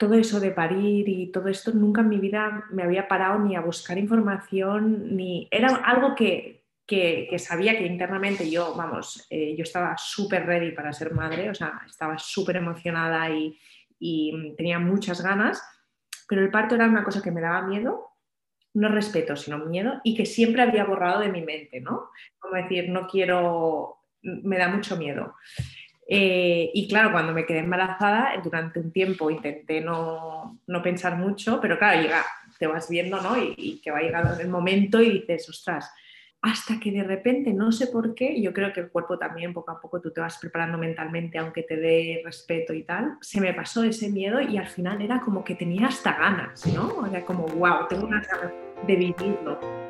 todo eso de parir y todo esto, nunca en mi vida me había parado ni a buscar información, ni era algo que, que, sabía que internamente yo, vamos, eh, yo estaba súper ready para ser madre, o sea, estaba súper emocionada y, y tenía muchas ganas, pero el parto era una cosa que me daba miedo, no respeto, sino miedo, y que siempre había borrado de mi mente, ¿no? Como decir, no quiero, me da mucho miedo. Eh, y claro, cuando me quedé embarazada, durante un tiempo intenté no, pensar mucho, pero claro, llega, te vas viendo, ¿no? Y, que va llegando el momento y dices, ostras, hasta que de repente, no sé por qué, yo creo que el cuerpo también poco a poco tú te vas preparando mentalmente, aunque te dé respeto y tal, se me pasó ese miedo y al final era como que tenía hasta ganas, ¿no? Era como, wow, tengo ganas de vivirlo.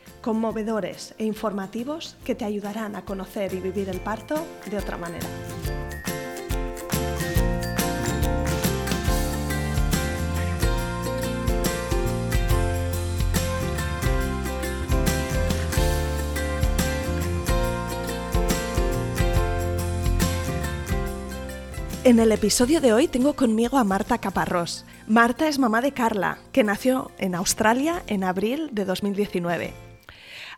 conmovedores e informativos que te ayudarán a conocer y vivir el parto de otra manera. En el episodio de hoy tengo conmigo a Marta Caparrós. Marta es mamá de Carla, que nació en Australia en abril de 2019.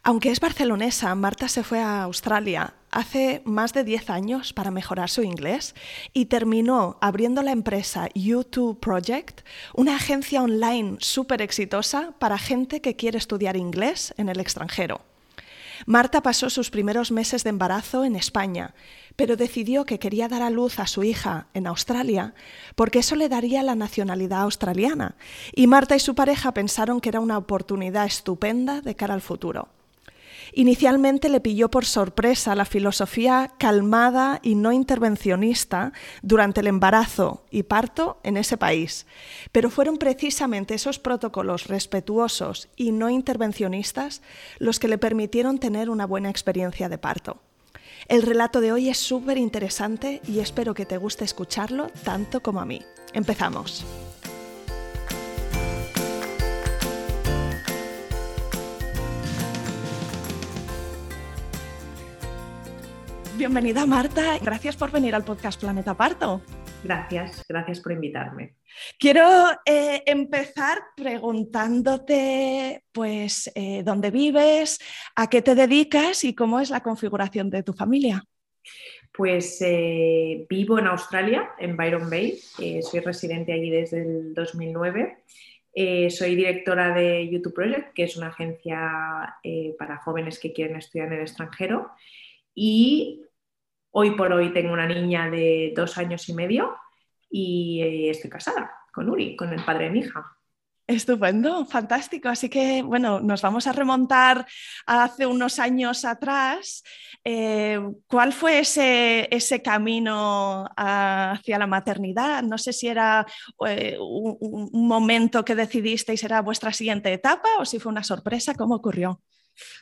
Aunque es barcelonesa, Marta se fue a Australia hace más de 10 años para mejorar su inglés y terminó abriendo la empresa U2 Project, una agencia online súper exitosa para gente que quiere estudiar inglés en el extranjero. Marta pasó sus primeros meses de embarazo en España, pero decidió que quería dar a luz a su hija en Australia porque eso le daría la nacionalidad australiana. Y Marta y su pareja pensaron que era una oportunidad estupenda de cara al futuro. Inicialmente le pilló por sorpresa la filosofía calmada y no intervencionista durante el embarazo y parto en ese país, pero fueron precisamente esos protocolos respetuosos y no intervencionistas los que le permitieron tener una buena experiencia de parto. El relato de hoy es súper interesante y espero que te guste escucharlo tanto como a mí. Empezamos. Bienvenida Marta, gracias por venir al podcast Planeta Parto. Gracias, gracias por invitarme. Quiero eh, empezar preguntándote pues eh, dónde vives, a qué te dedicas y cómo es la configuración de tu familia. Pues eh, vivo en Australia, en Byron Bay, soy residente allí desde el 2009. soy directora de YouTube Project, que es una agencia para jóvenes que quieren estudiar en el extranjero y hoy por hoy tengo una niña de dos años y medio y eh, estoy casada con Uri, con el padre de mi hija. Estupendo, fantástico. Así que, bueno, nos vamos a remontar hace unos años atrás. Eh, ¿Cuál fue ese, ese, camino hacia la maternidad? No sé si era eh, un, un, momento que decidisteis era vuestra siguiente etapa o si fue una sorpresa. ¿Cómo ocurrió?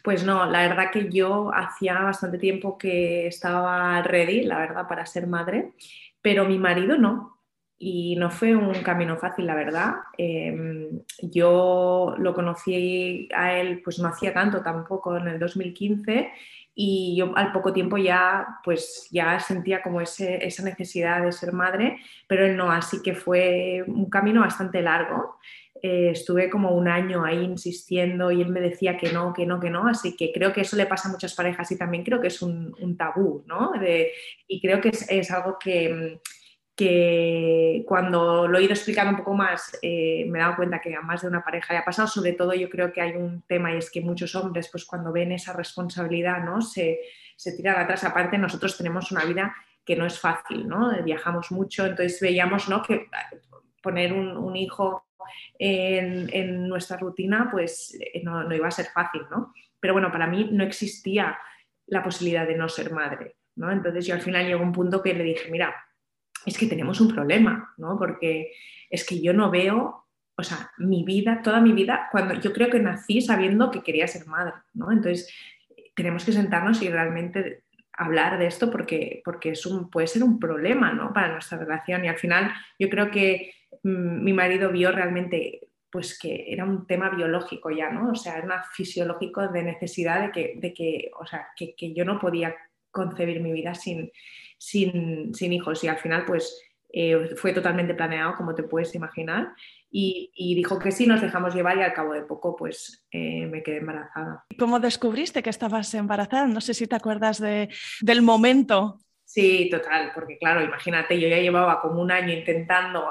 Pues no, la verdad que yo hacía bastante tiempo que estaba ready, la verdad, para ser madre, pero mi marido no. Y no fue un camino fácil, la verdad. Em, yo lo conocí a él, pues no hacía tanto tampoco, en el 2015, y yo al poco tiempo ya, pues ya sentía como esa necesidad de ser madre, pero él no, así que fue un camino bastante largo. Eh, estuve como un año ahí insistiendo y él me decía que no, que no, que no, así que creo que eso le pasa a muchas parejas y también creo que es un, tabú, ¿no? y creo que es, algo que, que, cuando lo he ido explicando un poco más eh, me he dado cuenta que a más de una pareja le ha pasado, sobre todo yo creo que hay un tema y es que muchos hombres pues cuando ven esa responsabilidad, ¿no? Se, se tiran atrás, aparte nosotros tenemos una vida que no es fácil, ¿no? Viajamos mucho, entonces veíamos, ¿no? Que poner un, hijo en, nuestra rutina, pues eh, no, no, iba a ser fácil, ¿no? Pero bueno, para mí no existía la posibilidad de no ser madre, ¿no? Entonces yo al final llegó un punto que le dije, mira, es que tenemos un problema, ¿no? Porque es que yo no veo, o sea, mi vida, toda mi vida, cuando yo creo que nací sabiendo que quería ser madre, ¿no? Entonces tenemos que sentarnos y realmente hablar de esto porque, porque es un, puede ser un problema ¿no? para nuestra relación y al final yo creo que mm, mi marido vio realmente pues que era un tema biológico ya, ¿no? O sea, era fisiológico de necesidad de que, de que o sea, que, que, yo no podía concebir mi vida sin, sin, sin hijos y al final pues eh, fue totalmente planeado, como te puedes imaginar, y, dijo que sí, nos dejamos llevar y al cabo de poco pues eh, me quedé embarazada. ¿Cómo descubriste que estabas embarazada? No sé si te acuerdas de, del momento. Sí, total, porque claro, imagínate, yo ya llevaba como un año intentando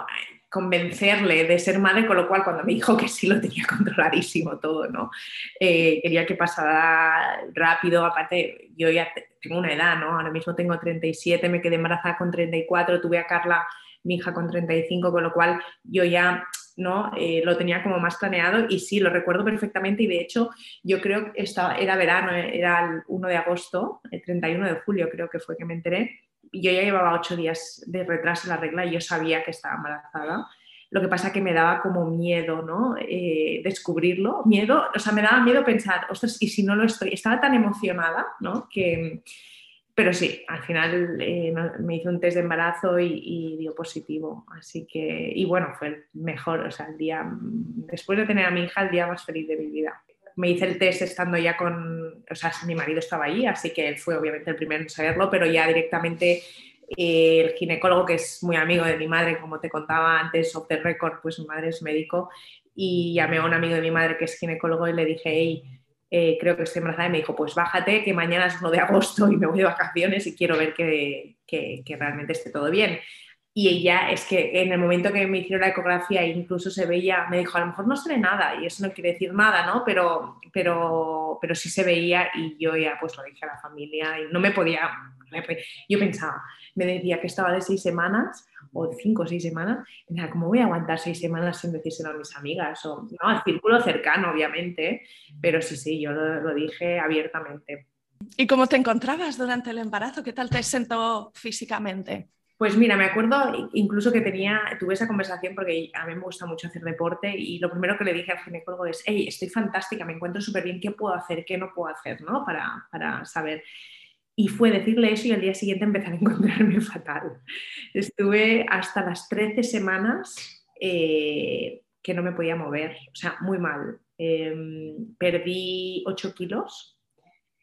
convencerle de ser madre, con lo cual cuando me dijo que sí lo tenía controladísimo todo, ¿no? quería que pasara rápido, aparte yo ya tengo una edad, ¿no? Ahora mismo tengo 37, me quedé embarazada con 34, tuve a Carla, mi hija, con 35, con lo cual yo ya ¿no? Eh, lo tenía como más planeado y sí, lo recuerdo perfectamente y de hecho yo creo que estaba, era verano, era el 1 de agosto, el 31 de julio creo que fue que me enteré yo ya llevaba ocho días de retraso en la regla y yo sabía que estaba embarazada. Lo que pasa que me daba como miedo, ¿no? Eh, descubrirlo, miedo, o sea, me daba miedo pensar, ostras, ¿y si no lo estoy? Estaba tan emocionada, ¿no? Que, pero sí, al final eh, me hizo un test de embarazo y, dio positivo. Así que, y bueno, fue el mejor, o sea, el día, después de tener a mi hija, el día más feliz de mi vida. Me hice el test estando ya con, o sea, mi marido estaba allí, así que él fue obviamente el primero en saberlo, pero ya directamente eh, el ginecólogo, que es muy amigo de mi madre, como te contaba antes, off the record, pues mi madre es médico, y llamé a un amigo de mi madre que es ginecólogo y le dije, hey, eh, creo que estoy embarazada y me dijo, pues bájate, que mañana es 1 de agosto y me voy de vacaciones y quiero ver que, que, realmente esté todo bien. Y ella es que en el momento que me hicieron la ecografía incluso se veía, me dijo, a lo mejor no se ve nada y eso no quiere decir nada, ¿no? Pero, pero, pero sí se veía y yo ya pues lo dije a la familia y no me podía, yo pensaba, me decía que estaba de seis semanas o cinco o seis semanas, era ¿cómo voy a aguantar seis semanas sin decírselo a mis amigas? O, no, al círculo cercano, obviamente, pero sí, sí, yo lo, dije abiertamente. ¿Y cómo te encontrabas durante el embarazo? ¿Qué tal te sentó físicamente? Pues mira, me acuerdo incluso que tenía, tuve esa conversación porque a mí me gusta mucho hacer deporte y lo primero que le dije al ginecólogo es, hey, estoy fantástica, me encuentro súper bien, ¿qué puedo hacer, qué no puedo hacer, ¿no? Para, para saber. Y fue decirle eso y al día siguiente empezar a encontrarme fatal. Estuve hasta las 13 semanas eh, que no me podía mover, o sea, muy mal. Em, perdí 8 kilos,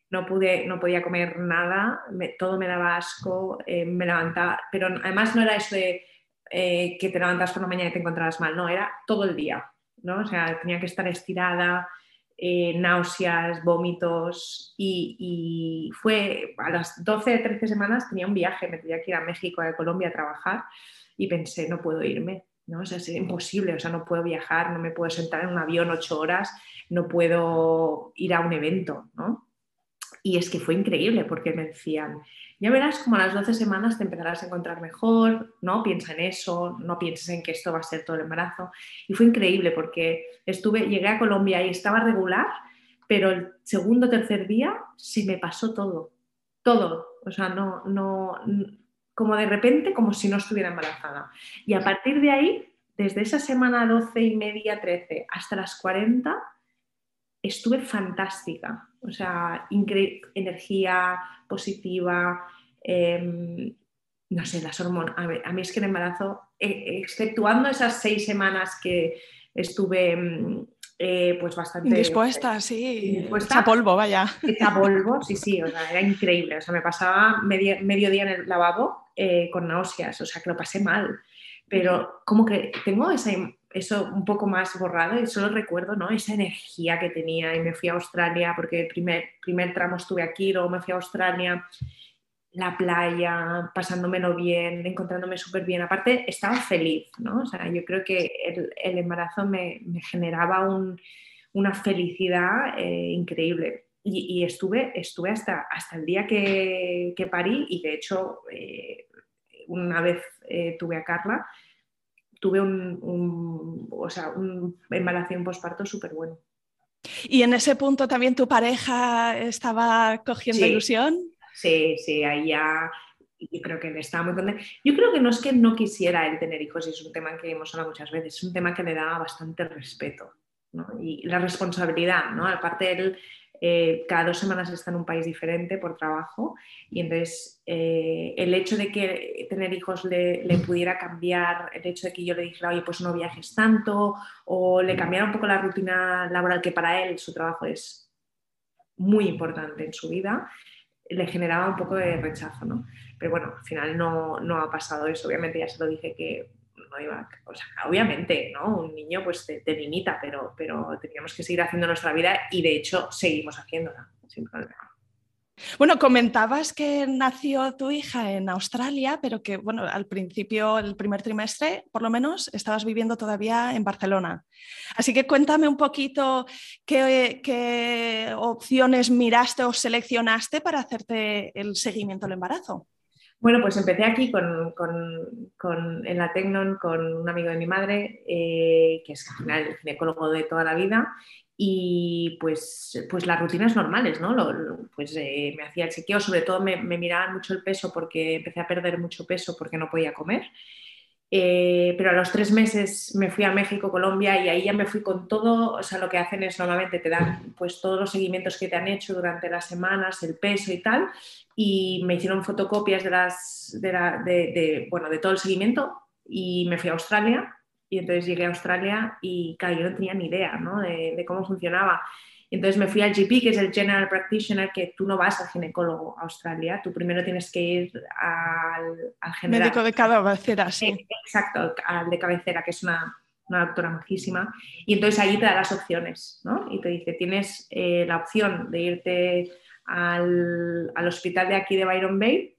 no, pude, no podía comer nada, todo me daba asco, eh, me levantaba, pero además no era eso de eh, que te levantas por la mañana y te encontrabas mal, no, era todo el día, ¿no? O sea, tenía que estar estirada, eh, náuseas, vómitos y, fue a las 12, 13 semanas tenía un viaje, me tenía que ir a México, a Colombia a trabajar y pensé, no puedo irme, ¿no? O sea, es imposible, o sea, no puedo viajar, no me puedo sentar en un avión ocho horas, no puedo ir a un evento, ¿no? Y es que fue increíble porque me decían, ya verás como a las 12 semanas te empezarás a encontrar mejor, no piensa en eso, no pienses en que esto va a ser todo el embarazo. Y fue increíble porque estuve, llegué a Colombia y estaba regular, pero el segundo o tercer día sí me pasó todo, todo. O sea, no, no, como de repente, como si no estuviera embarazada. Y a partir de ahí, desde esa semana 12 y media, 13 hasta las 40, estuve fantástica. O sea, energía positiva, em, no sé, las hormonas. A, mí es que el embarazo, e, exceptuando esas seis semanas que estuve em, eh, pues bastante... Dispuesta, sí. Dispuesta, polvo, vaya. Hecha polvo, sí, sí, o sea, era increíble. O sea, me pasaba medio, medio día en el lavabo eh, con náuseas, o sea, que lo pasé mal. Pero como que tengo esa, eso un poco más borrado y solo recuerdo ¿no? esa energía que tenía y me fui a Australia porque el primer, primer tramo estuve aquí, luego me fui a Australia, la playa, pasándomelo bien, encontrándome súper bien. Aparte, estaba feliz, ¿no? O sea, yo creo que el, embarazo me, generaba una felicidad eh, increíble. Y, estuve, estuve hasta, hasta el día que, que parí y de hecho eh, una vez eh, tuve a Carla, tuve un, o sea, un embarazo y un posparto súper bueno. ¿Y en ese punto también tu pareja estaba cogiendo ilusión? Sí, sí, ahí ya yo creo que él estaba muy contento. Yo creo que no es que no quisiera él tener hijos, y es un tema que hemos hablado muchas veces, es un tema que le daba bastante respeto ¿no? y la responsabilidad, ¿no? Aparte él eh, cada dos semanas está en un país diferente por trabajo y entonces eh, el hecho de que tener hijos le, pudiera cambiar, el hecho de que yo le dijera, oye, pues no viajes tanto o le cambiara un poco la rutina laboral que para él su trabajo es muy importante en su vida, le generaba un poco de rechazo, ¿no? Pero bueno, al final no, no ha pasado eso, obviamente ya se lo dije que no iba, obviamente, ¿no? Un niño pues te, limita, pero, pero teníamos que seguir haciendo nuestra vida y de hecho seguimos haciéndola, sin problema. Bueno, comentabas que nació tu hija en Australia, pero que bueno, al principio, el primer trimestre, por lo menos, estabas viviendo todavía en Barcelona. Así que cuéntame un poquito qué, qué opciones miraste o seleccionaste para hacerte el seguimiento del embarazo. Bueno, pues empecé aquí con, con, en la Tecnon con un amigo de mi madre, eh, que es al final el ginecólogo de toda la vida, y pues, pues las rutinas normales, ¿no? pues eh, me hacía el chequeo, sobre todo me, me, miraban mucho el peso porque empecé a perder mucho peso porque no podía comer. Eh, pero a los tres meses me fui a México, Colombia y ahí ya me fui con todo, o sea, lo que hacen es normalmente te dan pues todos los seguimientos que te han hecho durante las semanas, el peso y tal, y me hicieron fotocopias de, las, de, bueno, de todo el seguimiento y me fui a Australia y entonces llegué a Australia y claro, yo no tenía ni idea ¿no? de, cómo funcionaba. Entonces me fui al GP, que es el General Practitioner, que tú no vas al ginecólogo a Australia, tú primero tienes que ir al, al general. Médico de cabecera, sí. Eh, exacto, al de cabecera, que es una, una doctora majísima. Y entonces ahí te da las opciones, ¿no? Y te dice, tienes eh, la opción de irte al, al, hospital de aquí de Byron Bay,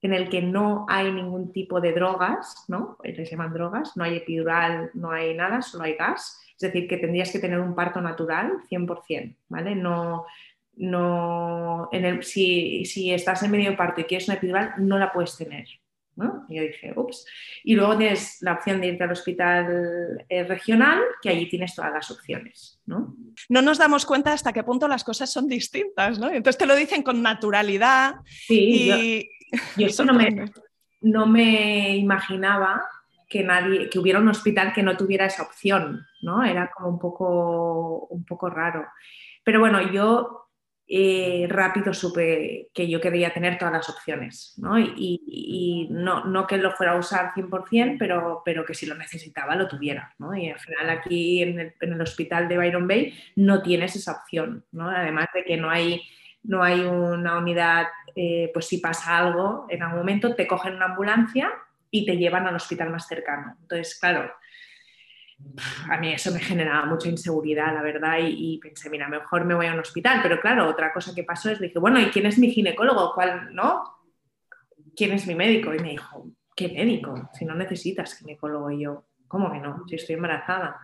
en el que no hay ningún tipo de drogas, ¿no? Les llaman drogas, no hay epidural, no hay nada, solo hay gas es decir, que tendrías que tener un parto natural 100%, ¿vale? No, no, en el, si, si, estás en medio parto y quieres una epidural, no la puedes tener. ¿no? Y yo dije, ups. Y luego tienes la opción de irte al hospital eh, regional, que allí tienes todas las opciones. ¿no? no nos damos cuenta hasta qué punto las cosas son distintas, ¿no? Entonces te lo dicen con naturalidad. Sí, y... yo, eso no me, no me imaginaba que nadie, que hubiera un hospital que no tuviera esa opción, ¿no? Era como un poco, un poco raro. Pero bueno, yo eh, rápido supe que yo quería tener todas las opciones, ¿no? Y, no, no, que lo fuera a usar 100%, pero, pero que si lo necesitaba lo tuviera, ¿no? Y al final aquí en el, en el hospital de Byron Bay no tienes esa opción, ¿no? Además de que no hay, no hay una unidad, eh, pues si pasa algo, en algún momento te cogen una ambulancia y te llevan al hospital más cercano. Entonces, claro, a mí eso me generaba mucha inseguridad, la verdad, y, pensé, mira, mejor me voy a un hospital. Pero claro, otra cosa que pasó es, dije, bueno, ¿y quién es mi ginecólogo? ¿Cuál, no? ¿Quién es mi médico? Y me dijo, ¿qué médico? Si no necesitas ginecólogo. Y yo, ¿cómo que no? Si estoy embarazada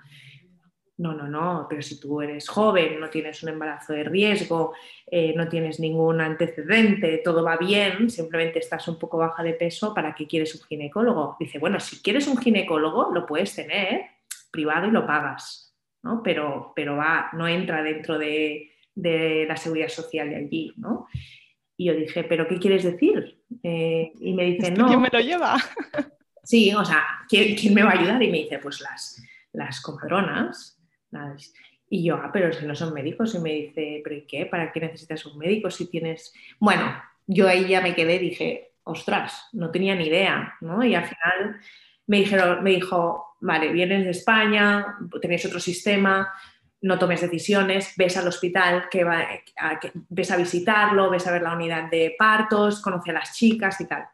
no, no, no, pero si tú eres joven, no tienes un embarazo de riesgo, eh, no tienes ningún antecedente, todo va bien, simplemente estás un poco baja de peso, ¿para qué quieres un ginecólogo? Dice, bueno, si quieres un ginecólogo, lo puedes tener privado y lo pagas, ¿no? Pero, pero va, no entra dentro de, la seguridad social de allí, ¿no? Y yo dije, ¿pero qué quieres decir? Eh, y me dice, no. ¿Quién me lo lleva? Sí, o sea, ¿quién, me va a ayudar? Y me dice, pues las, las comadronas, y yo, ah, pero si no son médicos, y me dice, ¿pero y qué? ¿Para qué necesitas un médico si tienes...? Bueno, yo ahí ya me quedé, dije, ostras, no tenía ni idea, ¿no? Y al final me, dijeron, me dijo, vale, vienes de España, tenéis otro sistema, no tomes decisiones, ves al hospital, que, ves a visitarlo, ves a ver la unidad de partos, conoce a las chicas y tal.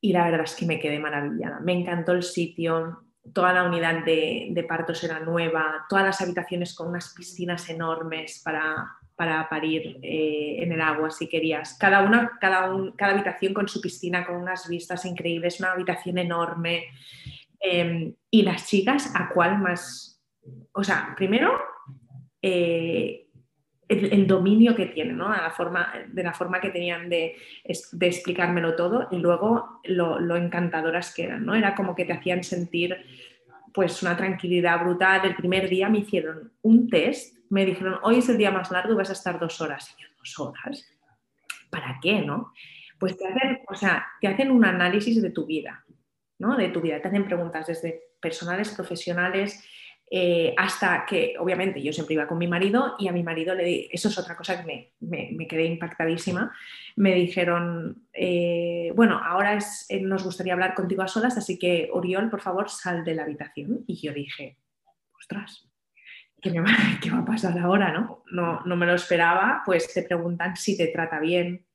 Y la verdad es que me quedé maravillada. Me encantó el sitio, toda la unidad de, partos era nueva, todas las habitaciones con unas piscinas enormes para, para parir eh, en el agua si querías. Cada, una, cada, cada, habitación con su piscina, con unas vistas increíbles, una habitación enorme. Em, y las chicas, ¿a cuál más? O sea, primero, eh, el, dominio que tienen, ¿no? la forma, de la forma que tenían de, explicármelo todo y luego lo, encantadoras que eran. ¿no? Era como que te hacían sentir pues una tranquilidad brutal. El primer día me hicieron un test, me dijeron, hoy es el día más largo vas a estar dos horas. Y yo, dos horas, ¿para qué, no? Pues te hacen, o sea, te hacen un análisis de tu vida, ¿no? De tu vida, te hacen preguntas desde personales, profesionales, eh, hasta que, obviamente, yo siempre iba con mi marido y a mi marido le eso es otra cosa que me, quedé impactadísima. Me dijeron, eh, bueno, ahora eh, nos gustaría hablar contigo a solas, así que Oriol, por favor, sal de la habitación. Y yo dije, ostras, ¿qué, me va, ¿qué va a pasar ahora? ¿no? No, no me lo esperaba, pues te preguntan si te trata bien,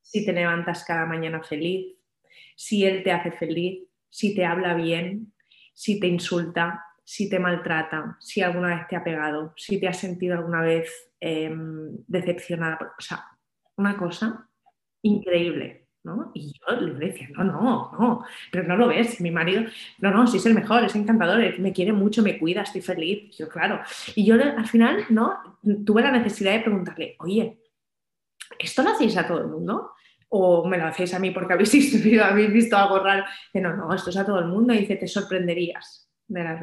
si te levantas cada mañana feliz, si él te hace feliz, si te habla bien, si te insulta, si te maltrata, si alguna vez te ha pegado, si te has sentido alguna vez em, decepcionada. O sea, una cosa increíble. ¿no? Y yo le decía, no, no, no, pero no lo ves, mi marido, no, no, sí es el mejor, es encantador, me quiere mucho, me cuida, estoy feliz, yo claro. Y yo al final, ¿no? Tuve la necesidad de preguntarle, oye, ¿esto lo hacéis a todo el mundo? ¿O me lo hacéis a mí porque habéis visto, habéis visto algo raro? Dice, no, no, esto es a todo el mundo y dice, te sorprenderías de las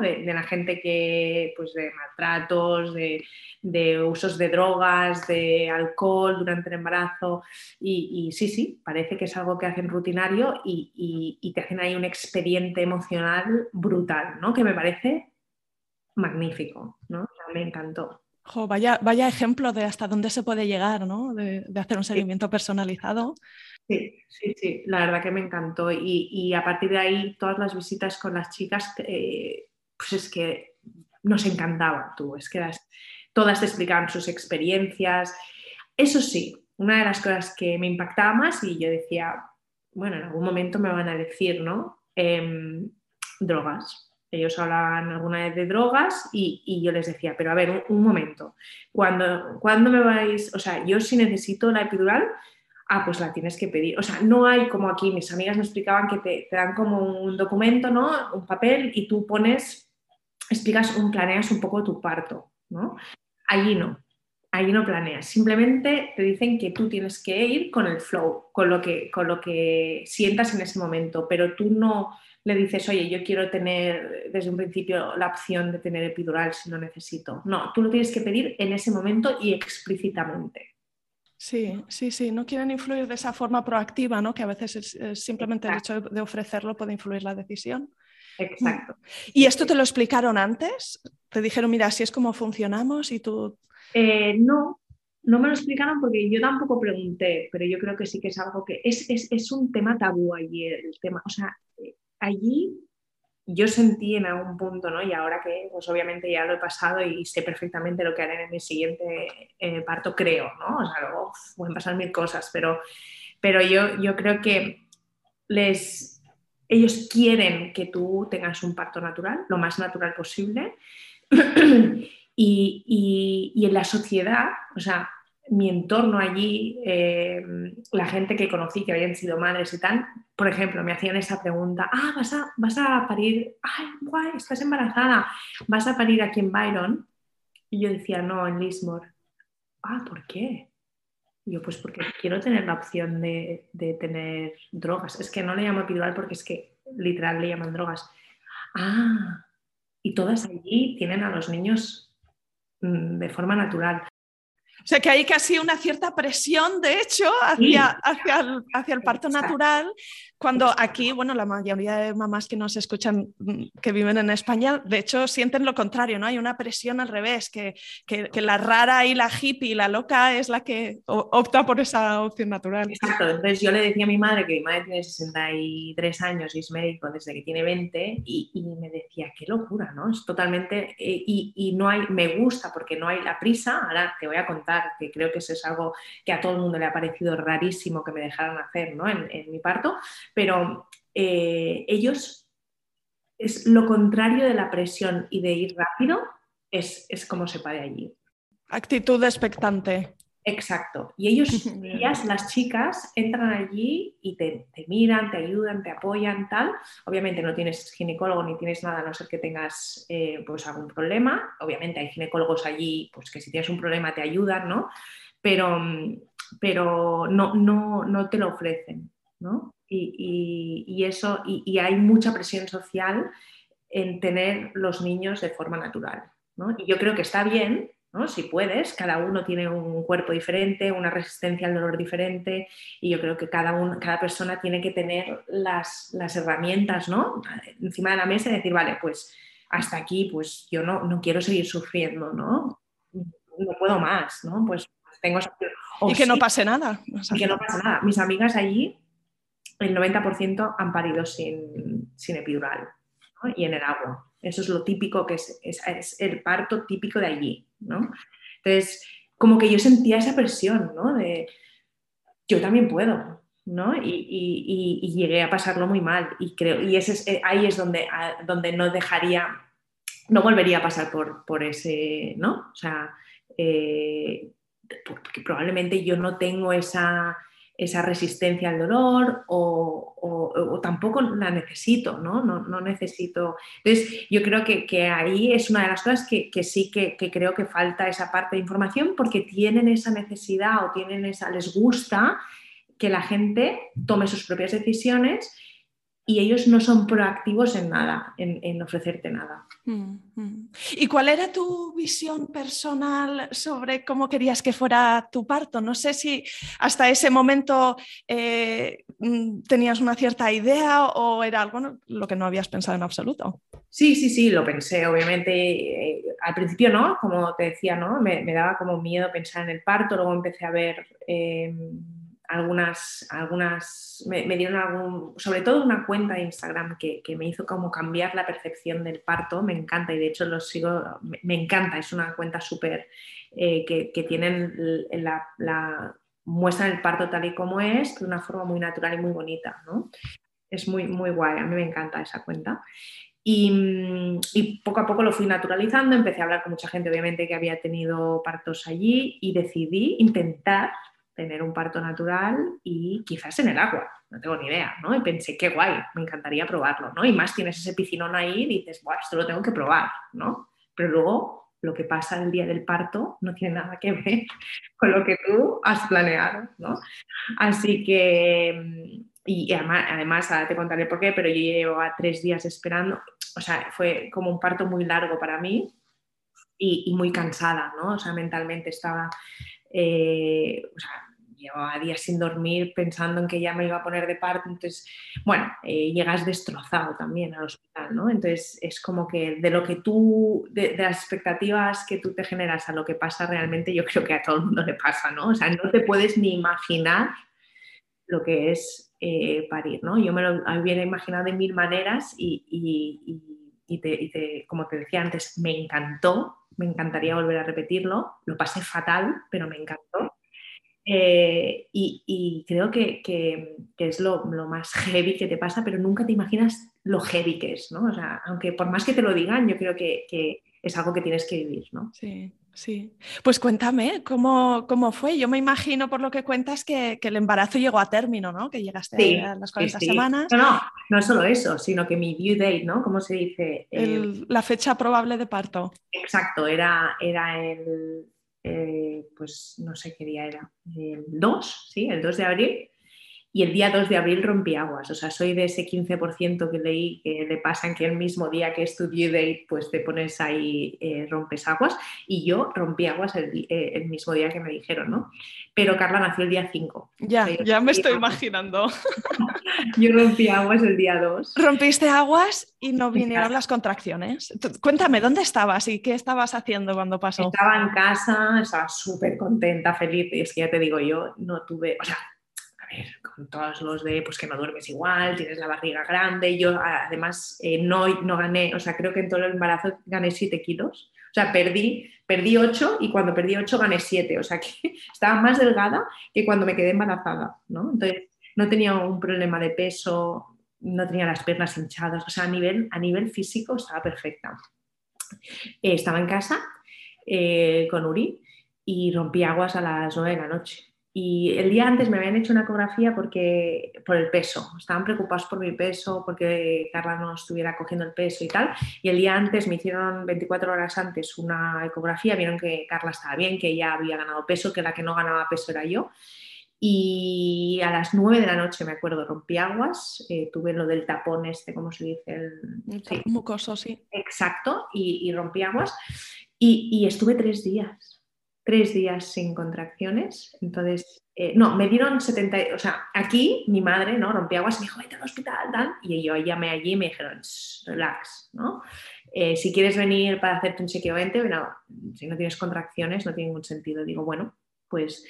De, la gente que, pues de maltratos, de, usos de drogas, de alcohol durante el embarazo. Y, sí, sí, parece que es algo que hacen rutinario y, te hacen ahí un expediente emocional brutal, ¿no? Que me parece magnífico, ¿no? me encantó. Vaya, vaya ejemplo de hasta dónde se puede llegar, ¿no? De, hacer un seguimiento personalizado. Sí, sí, sí, la verdad que me encantó. Y, a partir de ahí, todas las visitas con las chicas, eh, pues es que nos encantaba tú, es que todas te explicaban sus experiencias. Eso sí, una de las cosas que me impactaba más y yo decía, bueno, en algún momento me van a decir, ¿no? Em, drogas. Ellos hablaban alguna vez de drogas y, yo les decía, pero a ver, un, momento, cuando, cuando me vais, o sea, yo si necesito la epidural, ah, pues la tienes que pedir. O sea, no hay como aquí, mis amigas me explicaban que te, dan como un documento, ¿no? Un papel y tú pones, explicas, un, planeas un poco tu parto, ¿no? Allí no, allí no planeas, simplemente te dicen que tú tienes que ir con el flow, con lo que, con lo que sientas en ese momento, pero tú no le dices, oye, yo quiero tener desde un principio la opción de tener epidural si no necesito. No, tú lo tienes que pedir en ese momento y explícitamente. Sí, sí, sí, no quieren influir de esa forma proactiva, ¿no? Que a veces simplemente el hecho de ofrecerlo puede influir la decisión. Exacto. ¿Y esto te lo explicaron antes? ¿Te dijeron, mira, así es como funcionamos y tú... Eh, no, no me lo explicaron porque yo tampoco pregunté, pero yo creo que sí que es algo que es, es, es un tema tabú allí, el tema, o sea, allí yo sentí en algún punto, ¿no? Y ahora que pues obviamente ya lo he pasado y sé perfectamente lo que haré en mi siguiente eh, parto, creo, ¿no? O sea, luego pueden pasar mil cosas, pero, pero yo, yo creo que les, ellos quieren que tú tengas un parto natural, lo más natural posible. y, y, y en la sociedad, o sea, mi entorno allí, eh, la gente que conocí que habían sido madres y tal, por ejemplo, me hacían esa pregunta, ah, vas a, vas a parir, ay, guay, estás embarazada, vas a parir aquí en Byron. Y yo decía, no, en Lismore. Ah, ¿por qué? Y yo, pues porque quiero tener la opción de, de, tener drogas. Es que no le llamo epidural porque es que literal le llaman drogas. Ah, y todas allí tienen a los niños mm, de forma natural. O sea que hay casi una cierta presión, de hecho, hacia, hacia, el, hacia, el, parto natural, cuando aquí, bueno, la mayoría de mamás que nos escuchan, mm, que viven en España, de hecho sienten lo contrario, ¿no? Hay una presión al revés, que, que, la rara y la hippie y la loca es la que opta por esa opción natural. Exacto, entonces yo le decía a mi madre, que mi madre tiene 63 años y es médico desde que tiene 20, y, y me decía, qué locura, ¿no? Es totalmente, eh, y, y no hay, me gusta porque no hay la prisa, ahora te voy a contar que creo que eso es algo que a todo el mundo le ha parecido rarísimo que me dejaran hacer ¿no? en, mi parto, pero eh, ellos es lo contrario de la presión y de ir rápido, es, es como se pare allí. Actitud expectante. Exacto. Y ellos, ellas, las chicas, entran allí y te, miran, te ayudan, te apoyan, tal. Obviamente no tienes ginecólogo ni tienes nada, a no ser que tengas eh, pues algún problema. Obviamente hay ginecólogos allí, pues que si tienes un problema te ayudan, ¿no? Pero, pero no, no, no te lo ofrecen, ¿no? Y, eso, y, hay mucha presión social en tener los niños de forma natural. Y yo creo que está bien, si puedes, cada uno tiene un cuerpo diferente, una resistencia al dolor diferente y yo creo que cada, cada persona tiene que tener las, herramientas ¿no? encima de la mesa y decir, vale, pues hasta aquí, pues yo no, no quiero seguir sufriendo, ¿no? no puedo más, ¿no? Pues tengo... y que no pase nada. Y que no pase nada. Mis amigas allí, el 90% han parido sin, sin epidural y en el agua. Eso es lo típico que es, es, el parto típico de allí, ¿no? Entonces, como que yo sentía esa presión, ¿no? De yo también puedo, ¿no? Y, y, llegué a pasarlo muy mal y creo, y ese eh, ahí es donde, donde no dejaría, no volvería a pasar por, por ese, ¿no? O sea, eh, porque probablemente yo no tengo esa, esa resistencia al dolor o, tampoco la necesito, ¿no? No, necesito. Entonces, yo creo que, ahí es una de las cosas que, sí que, creo que falta esa parte de información porque tienen esa necesidad o tienen esa, les gusta que la gente tome sus propias decisiones y ellos no son proactivos en nada, en, ofrecerte nada. Mm, mm. ¿Y cuál era tu visión personal sobre cómo querías que fuera tu parto? No sé si hasta ese momento eh, mm, tenías una cierta idea o era algo lo que no habías pensado en absoluto. Sí, sí, sí, lo pensé, obviamente. Eh, al principio no, como te decía, ¿no? Me, daba como miedo pensar en el parto, luego empecé a ver... Em, algunas, algunas me, dieron algún, sobre todo una cuenta de Instagram que, me hizo como cambiar la percepción del parto, me encanta y de hecho lo sigo, me, encanta, es una cuenta súper eh, que, tienen la, la, muestran el parto tal y como es, de una forma muy natural y muy bonita, ¿no? Es muy, muy guay, a mí me encanta esa cuenta. Y, y, poco a poco lo fui naturalizando, empecé a hablar con mucha gente, obviamente, que había tenido partos allí y decidí intentar tener un parto natural y quizás en el agua, no tengo ni idea, ¿no? Y pensé, qué guay, me encantaría probarlo, ¿no? Y más tienes ese piscinón ahí y dices, Buah, esto lo tengo que probar, ¿no? Pero luego lo que pasa el día del parto no tiene nada que ver con lo que tú has planeado, ¿no? Así que, y además, además ahora te contaré por qué, pero yo llevo a tres días esperando, o sea, fue como un parto muy largo para mí y muy cansada, ¿no? O sea, mentalmente estaba eh, llevaba días sin dormir pensando en que ya me iba a poner de parto, entonces, bueno, eh, llegas destrozado también al hospital, ¿no? Entonces es como que de lo que tú, de, las expectativas que tú te generas a lo que pasa realmente, yo creo que a todo el mundo le pasa, ¿no? O sea, no te puedes ni imaginar lo que es eh, parir, ¿no? Yo me lo hubiera imaginado de mil maneras y como te decía antes, me encantó me encantaría volver a repetirlo, lo pasé fatal, pero me encantó. Eh, y, creo que, es lo, más heavy que te pasa, pero nunca te imaginas lo heavy que es, ¿no? O sea, aunque por más que te lo digan, yo creo que, es algo que tienes que vivir, ¿no? Sí. Sí, pues cuéntame ¿cómo, cómo, fue. Yo me imagino por lo que cuentas que, el embarazo llegó a término, ¿no? Que llegaste a las 40 semanas. No, no, no es solo eso, sino que mi due date, ¿no? ¿Cómo se dice? la fecha probable de parto. Exacto, era, era el, eh, pues no sé qué día era, el 2, ¿sí? El 2 de abril y el día 2 de abril rompí aguas. O sea, soy de ese 15% que leí que le pasan que el mismo día que es tu date, pues te pones ahí, eh, rompes aguas. Y yo rompí aguas el, eh, mismo día que me dijeron, ¿no? Pero Carla nació el día 5. Ya, ya me estoy imaginando. yo rompí aguas el día 2. Rompiste aguas y no vinieron las contracciones. Cuéntame, ¿dónde estabas y qué estabas haciendo cuando pasó? Estaba en casa, estaba súper contenta, feliz. Y es que ya te digo, yo no tuve, o sea, con todos los de pues que no duermes igual, tienes la barriga grande. Yo además eh, no, no gané, o sea, creo que en todo el embarazo gané 7 kilos. O sea, perdí, perdí 8 y cuando perdí 8 gané 7. O sea, que estaba más delgada que cuando me quedé embarazada, ¿no? Entonces, no tenía un problema de peso, no tenía las piernas hinchadas. O sea, a nivel, a nivel físico estaba perfecta. Eh, estaba en casa eh, con Uri y rompí aguas a las 9 de la noche. Y el día antes me habían hecho una ecografía porque, por el peso. Estaban preocupados por mi peso, porque Carla no estuviera cogiendo el peso y tal. Y el día antes me hicieron 24 horas antes una ecografía. Vieron que Carla estaba bien, que ella había ganado peso, que la que no ganaba peso era yo. Y a las 9 de la noche, me acuerdo, rompí aguas, eh, tuve lo del tapón este, ¿cómo se dice? El, sí. mucoso, sí. Exacto, y, rompí aguas. Y, estuve tres días, tres días sin contracciones. Entonces, eh, no, me dieron 70, o sea, aquí mi madre, ¿no? Rompí aguas y me dijo, vete al hospital, tal. Y yo llamé allí y me dijeron, relax, ¿no? Eh, si quieres venir para hacerte un chequeo 20, bueno, si no tienes contracciones no tiene ningún sentido. Digo, bueno, pues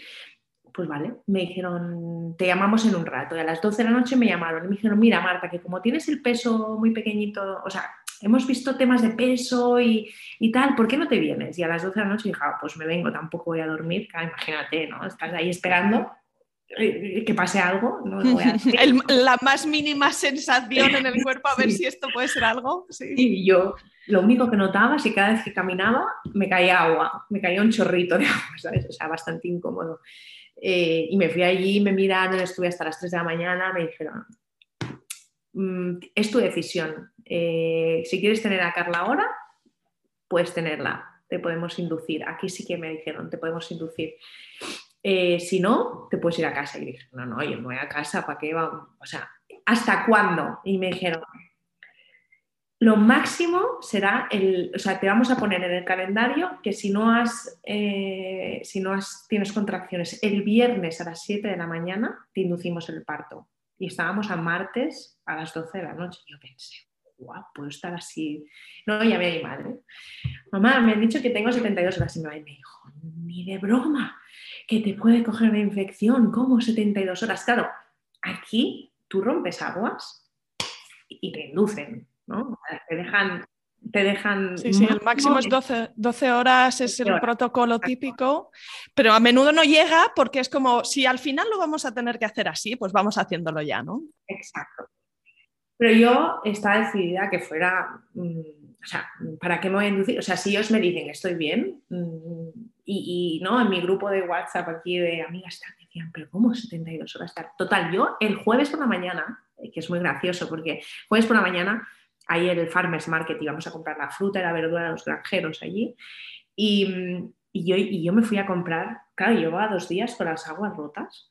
pues vale, me dijeron, te llamamos en un rato. Y a las 12 de la noche me llamaron y me dijeron, mira Marta, que como tienes el peso muy pequeñito, o sea, hemos visto temas de peso y, tal, ¿por qué no te vienes? Y a las 12 de la noche dije, ah, pues me vengo, tampoco voy a dormir, imagínate, ¿no? Estás ahí esperando eh, que pase algo, no voy a la más mínima sensación en el cuerpo a ver si esto puede ser algo. Sí. Y yo lo único que notaba es que cada vez que caminaba me caía agua, me caía un chorrito de agua, ¿sabes? O sea, bastante incómodo. Eh, y me fui allí, me miraron, estuve hasta las 3 de la mañana, me dijeron, mm, es tu decisión. Eh, si quieres tener a Carla ahora, puedes tenerla, te podemos inducir. Aquí sí que me dijeron, te podemos inducir. Eh, si no, te puedes ir a casa. Y dije, no, no, yo no voy a casa, ¿para qué vamos? O sea, ¿hasta cuándo? Y me dijeron, lo máximo será el, o sea, te vamos a poner en el calendario que si no has, eh, si no has, tienes contracciones el viernes a las 7 de la mañana, te inducimos el parto. Y estábamos a martes a las 12 de la noche. Yo pensé, guau, puedo estar así. No, llamé a mi madre. Mamá, me han dicho que tengo 72 horas. Y mi madre me dijo, ni de broma, que te puede coger una infección. ¿Cómo 72 horas? Claro, aquí tú rompes aguas y te inducen te dejan... Te dejan sí, sí, el máximo es 12, 12 horas, es el protocolo típico, pero a menudo no llega porque es como, si al final lo vamos a tener que hacer así, pues vamos haciéndolo ya, ¿no? Exacto. Pero yo estaba decidida que fuera, mm, o sea, ¿para qué me voy a inducir? O sea, si ellos me dicen estoy bien, mm, y, no, en mi grupo de WhatsApp aquí de amigas me decían, pero ¿cómo 72 horas? Total, yo el jueves por la mañana, eh, que es muy gracioso porque jueves por la mañana ahí el Farmers Market íbamos a comprar la fruta y la verdura de los granjeros allí. Y, yo, yo, me fui a comprar, claro, llevaba dos días con las aguas rotas,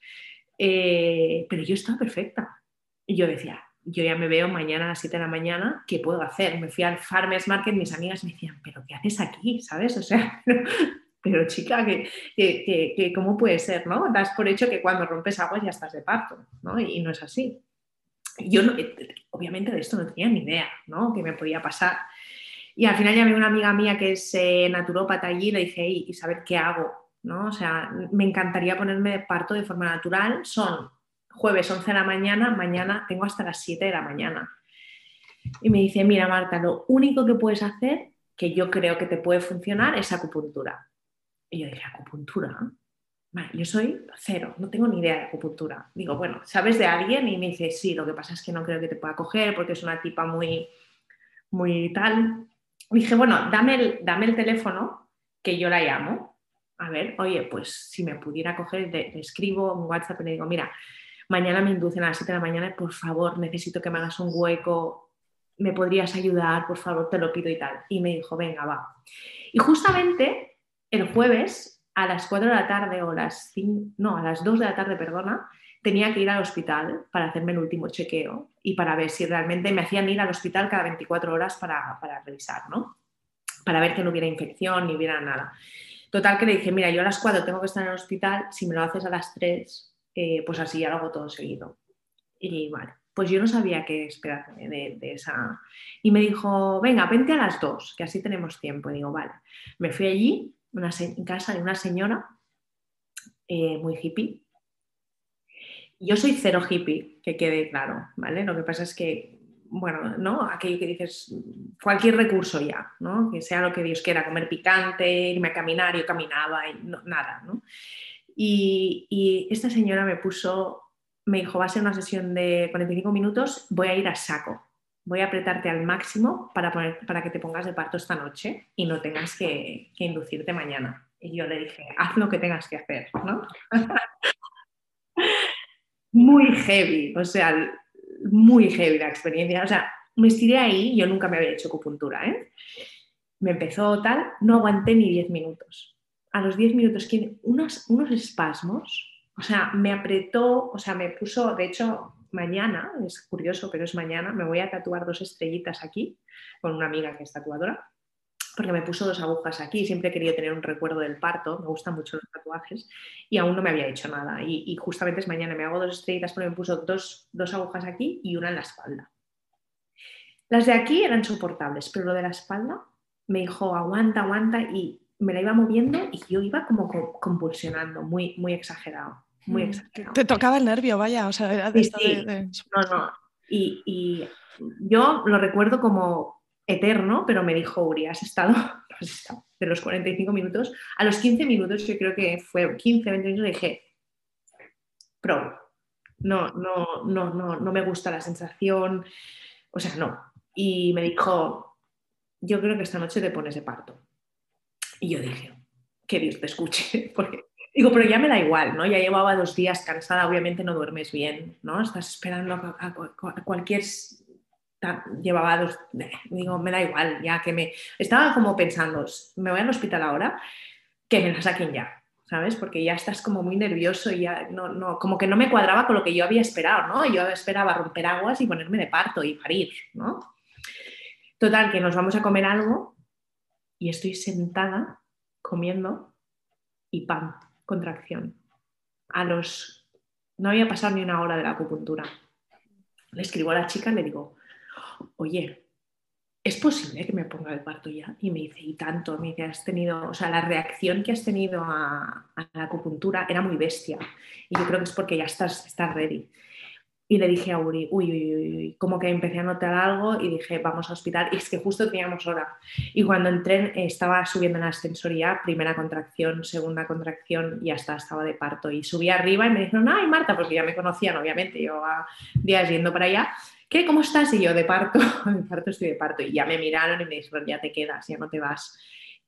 eh, pero yo estaba perfecta. Y yo decía, yo ya me veo mañana a las 7 de la mañana, ¿qué puedo hacer? Me fui al Farmers Market, mis amigas me decían, ¿pero qué haces aquí? ¿Sabes? O sea, pero, chica, que, que, ¿cómo puede ser? ¿no? Das por hecho que cuando rompes aguas ya estás de parto, ¿no? Y no es así yo eh, obviamente de esto no tenía ni idea, ¿no? Que me podía pasar. Y al final llamé a una amiga mía que es eh, naturópata allí y le dije, y saber qué hago, ¿no? O sea, me encantaría ponerme de parto de forma natural. Son jueves 11 de la mañana, mañana tengo hasta las 7 de la mañana. Y me dice, mira Marta, lo único que puedes hacer, que yo creo que te puede funcionar, es acupuntura. Y yo dije, acupuntura, yo soy cero, no tengo ni idea de acupuntura. Digo, bueno, ¿sabes de alguien? Y me dice, sí, lo que pasa es que no creo que te pueda coger porque es una tipa muy, muy tal. dije, bueno, dame el, dame el teléfono que yo la llamo. A ver, oye, pues si me pudiera coger, le, escribo un WhatsApp y le digo, mira, mañana me inducen a las 7 de la mañana, por favor, necesito que me hagas un hueco, me podrías ayudar, por favor, te lo pido y tal. Y me dijo, venga, va. Y justamente el jueves a las 4 de la tarde o las 5, no, a las 2 de la tarde, perdona, tenía que ir al hospital para hacerme el último chequeo y para ver si realmente me hacían ir al hospital cada 24 horas para, revisar, ¿no? Para ver que no hubiera infección ni hubiera nada. Total que le dije, mira, yo a las 4 tengo que estar en el hospital, si me lo haces a las 3, eh, pues así ya lo hago todo seguido. Y vale, pues yo no sabía qué esperarme de, esa. Y me dijo, venga, vente a las 2, que así tenemos tiempo. Y digo, vale. Me fui allí, en casa de una señora eh, muy hippie. Yo soy cero hippie, que quede claro, ¿vale? Lo que pasa es que, bueno, ¿no? Aquello que dices, cualquier recurso ya, ¿no? Que sea lo que Dios quiera, comer picante, irme a caminar, yo caminaba y nada, ¿no? Y, esta señora me puso, me dijo, va a ser una sesión de 45 minutos, voy a ir a saco voy a apretarte al máximo para, para que te pongas de parto esta noche y no tengas que, inducirte mañana. Y yo le dije, haz lo que tengas que hacer, ¿no? muy heavy, o sea, muy heavy la experiencia. O sea, me estiré ahí, yo nunca me había hecho acupuntura, ¿eh? Me empezó tal, no aguanté ni 10 minutos. A los 10 minutos, unos, unos espasmos, o sea, me apretó, o sea, me puso, de hecho, mañana, es curioso, pero es mañana, me voy a tatuar dos estrellitas aquí con una amiga que es tatuadora, porque me puso dos agujas aquí, siempre he querido tener un recuerdo del parto, me gustan mucho los tatuajes y aún no me había hecho nada. Y, justamente es mañana, me hago dos estrellitas porque me puso dos, dos agujas aquí y una en la espalda. Las de aquí eran soportables, pero lo de la espalda me dijo, aguanta, aguanta, y me la iba moviendo y yo iba como convulsionando, muy, muy exagerado. Muy mm, exagerado. Te tocaba el nervio, vaya, o sea, era de, de... No, no. Y, y, yo lo recuerdo como eterno, pero me dijo Uri, has estado, has estado de los 45 minutos, a los 15 minutos, yo creo que fue 15, 20 minutos, dije, pro, no, no, no, no, no me gusta la sensación, o sea, no. Y me dijo, yo creo que esta noche te pones de parto. Y yo dije, que Dios te escuche, porque digo, pero ya me da igual, ¿no? Ya llevaba dos días cansada, obviamente no duermes bien, ¿no? Estás esperando a, cualquier llevaba dos, digo, me da igual, ya que me estaba como pensando, me voy al hospital ahora, que me la saquen ya, ¿sabes? Porque ya estás como muy nervioso y ya no, no, como que no me cuadraba con lo que yo había esperado, ¿no? Yo esperaba romper aguas y ponerme de parto y parir, ¿no? Total, que nos vamos a comer algo y estoy sentada comiendo y ¡pam! Contracción. A los... No había pasado ni una hora de la acupuntura. Le escribo a la chica y le digo, oye, ¿es posible que me ponga el parto ya? Y me dice, y tanto, me dice, has tenido, o sea, la reacción que has tenido a, la acupuntura era muy bestia. Y yo creo que es porque ya estás, estás ready. Y le dije a Uri, uy, uy, uy, como que empecé a notar algo y dije, vamos al hospital. Y es que justo teníamos hora. Y cuando entré, estaba subiendo en la ascensoría, primera contracción, segunda contracción y hasta estaba de parto. Y subí arriba y me dijeron, ay, Marta, porque ya me conocían, obviamente, llevaba días yendo para allá. ¿Qué? ¿Cómo estás? Y yo, de parto, de parto estoy de parto. Y ya me miraron y me dijeron, ya te quedas, ya no te vas.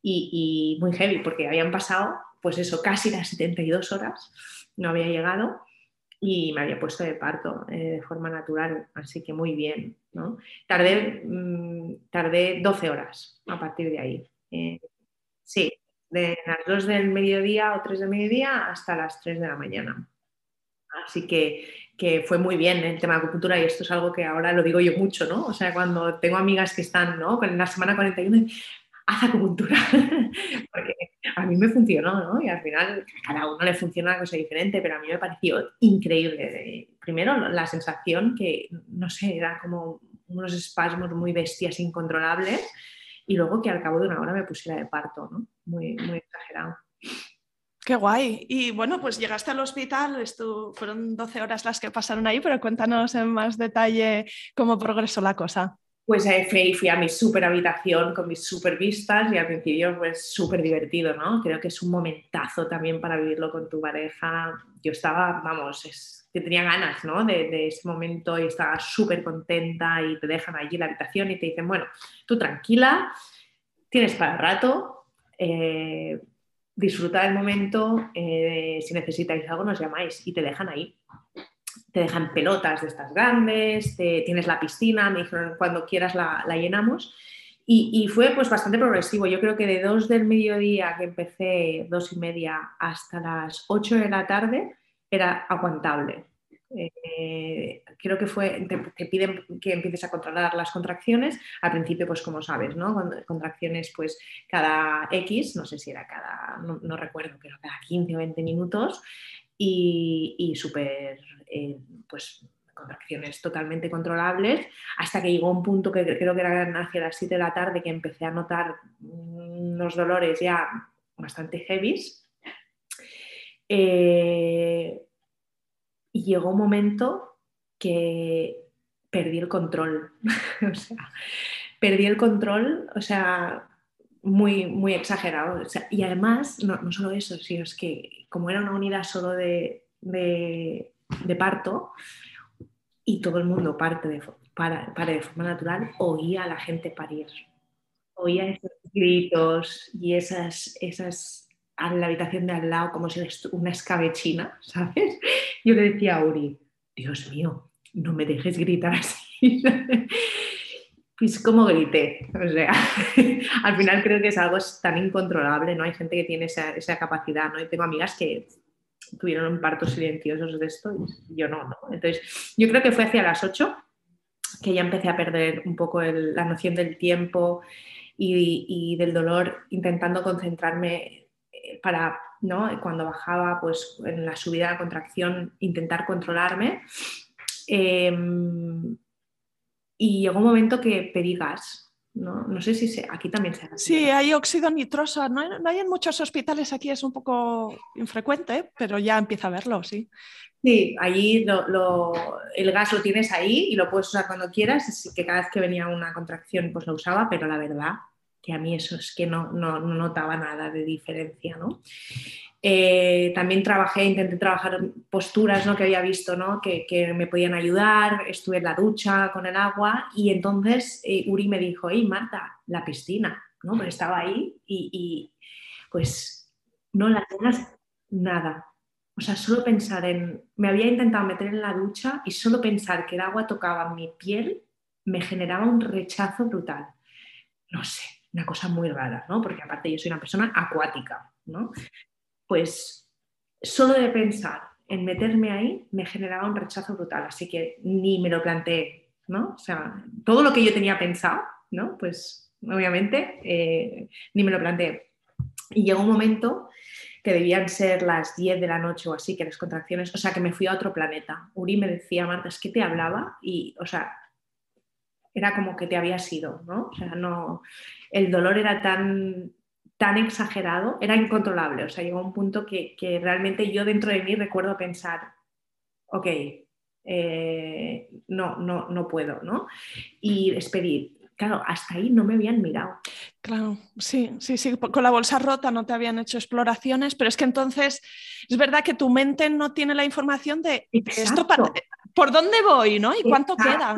Y, y muy heavy, porque habían pasado, pues eso, casi las 72 horas, no había llegado y me había puesto de parto eh, de forma natural, así que muy bien. ¿no? Tardé, mm, tardé 12 horas a partir de ahí. Eh, sí, de las 2 del mediodía o 3 del mediodía hasta las 3 de la mañana. Así que, que, fue muy bien el tema de acupuntura y esto es algo que ahora lo digo yo mucho, ¿no? O sea, cuando tengo amigas que están, ¿no? En la semana 41, haz acupuntura, porque a mí me funcionó, ¿no? Y al final a cada uno le funciona una cosa diferente, pero a mí me pareció increíble. Primero la sensación que, no sé, era como unos espasmos muy bestias, incontrolables, y luego que al cabo de una hora me pusiera de parto, ¿no? Muy, muy exagerado. Qué guay. Y bueno, pues llegaste al hospital, fueron 12 horas las que pasaron ahí, pero cuéntanos en más detalle cómo progresó la cosa pues fui, fui a mi super habitación con mis super vistas y al principio pues súper divertido, ¿no? Creo que es un momentazo también para vivirlo con tu pareja. Yo estaba, vamos, que tenía ganas, ¿no? De, de ese momento y estaba súper contenta y te dejan allí la habitación y te dicen, bueno, tú tranquila, tienes para el rato, eh, disfruta del momento, eh, si necesitáis algo nos llamáis y te dejan ahí te dejan pelotas de estas grandes, tienes la piscina, me dijeron cuando quieras la, llenamos. Y, fue pues bastante progresivo. Yo creo que de dos del mediodía que empecé, dos y media, hasta las ocho de la tarde, era aguantable. Eh, creo que fue, te, piden que empieces a controlar las contracciones. Al principio, pues como sabes, ¿no? Contracciones pues cada X, no sé si era cada, no, no recuerdo, pero cada 15 o 20 minutos y, súper, eh, pues, contracciones totalmente controlables, hasta que llegó un punto que creo que era hacia las 7 de la tarde que empecé a notar unos dolores ya bastante heavies. Eh, y llegó un momento que perdí el control. o sea, perdí el control, o sea, muy, muy exagerado. y además, no, no, solo eso, sino es que como era una unidad solo de, de, parto y todo el mundo parte de, para, de forma natural, oía a la gente parir. Oía esos gritos y esas, esas a la habitación de al lado como si una escabechina, ¿sabes? Yo le decía a Uri, Dios mío, no me dejes gritar así. Pues como grité, o sea, al final creo que es algo tan incontrolable, ¿no? Hay gente que tiene esa, esa, capacidad, ¿no? Y tengo amigas que tuvieron partos silenciosos de esto y yo no, no. Entonces, yo creo que fue hacia las 8 que ya empecé a perder un poco la noción del tiempo y, del dolor, intentando concentrarme eh, para, ¿no? cuando bajaba, pues en la subida la contracción, intentar controlarme. Em, y llegó un momento que pedí gas, no, no sé si aquí también se hace. Sí, hay óxido nitroso. No hay, en muchos hospitales aquí, es un poco infrecuente, pero ya empieza a verlo, sí. Sí, allí el gas lo tienes ahí y lo puedes usar cuando quieras. Así que cada vez que venía una contracción, pues lo usaba, pero la verdad que a mí eso es que no, no, no notaba nada de diferencia, ¿no? Eh, también trabajé, intenté trabajar posturas ¿no? que había visto ¿no? que, me podían ayudar, estuve en la ducha con el agua y entonces eh, Uri me dijo, hey Marta, la piscina, ¿no? Pero estaba ahí y, pues no la tengas nada. O sea, solo pensar en, me había intentado meter en la ducha y solo pensar que el agua tocaba mi piel me generaba un rechazo brutal. No sé, una cosa muy rara, ¿no? Porque aparte yo soy una persona acuática, ¿no? Pues solo de pensar en meterme ahí me generaba un rechazo brutal, así que ni me lo planteé, ¿no? O sea, todo lo que yo tenía pensado, ¿no? Pues obviamente eh, ni me lo planteé. Y llegó un momento que debían ser las 10 de la noche o así, que las contracciones, o sea, que me fui a otro planeta. Uri me decía, Marta, es que te hablaba y, o sea, era como que te había sido, ¿no? O sea, no, el dolor era tan tan exagerado, era incontrolable. O sea, llegó un punto que, realmente yo dentro de mí recuerdo pensar, ok, eh, no, no, no puedo, ¿no? Y despedir. Claro, hasta ahí no me habían mirado. Claro, sí, sí, sí, con la bolsa rota no te habían hecho exploraciones, pero es que entonces es verdad que tu mente no tiene la información de esto por dónde voy, ¿no? Y cuánto queda.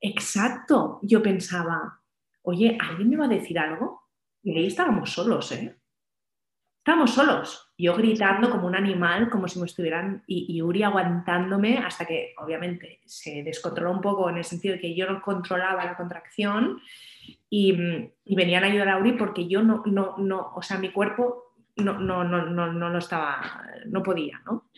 Exacto, yo pensaba, oye, ¿alguien me va a decir algo? Y ahí estábamos solos, ¿eh? Estábamos solos. Yo gritando como un animal, como si me estuvieran. Y, Uri aguantándome hasta que, obviamente, se descontroló un poco en el sentido de que yo no controlaba la contracción y, venían a ayudar a Uri porque yo no, no, no, o sea, mi cuerpo no, no, no, no, no estaba, no podía, ¿no?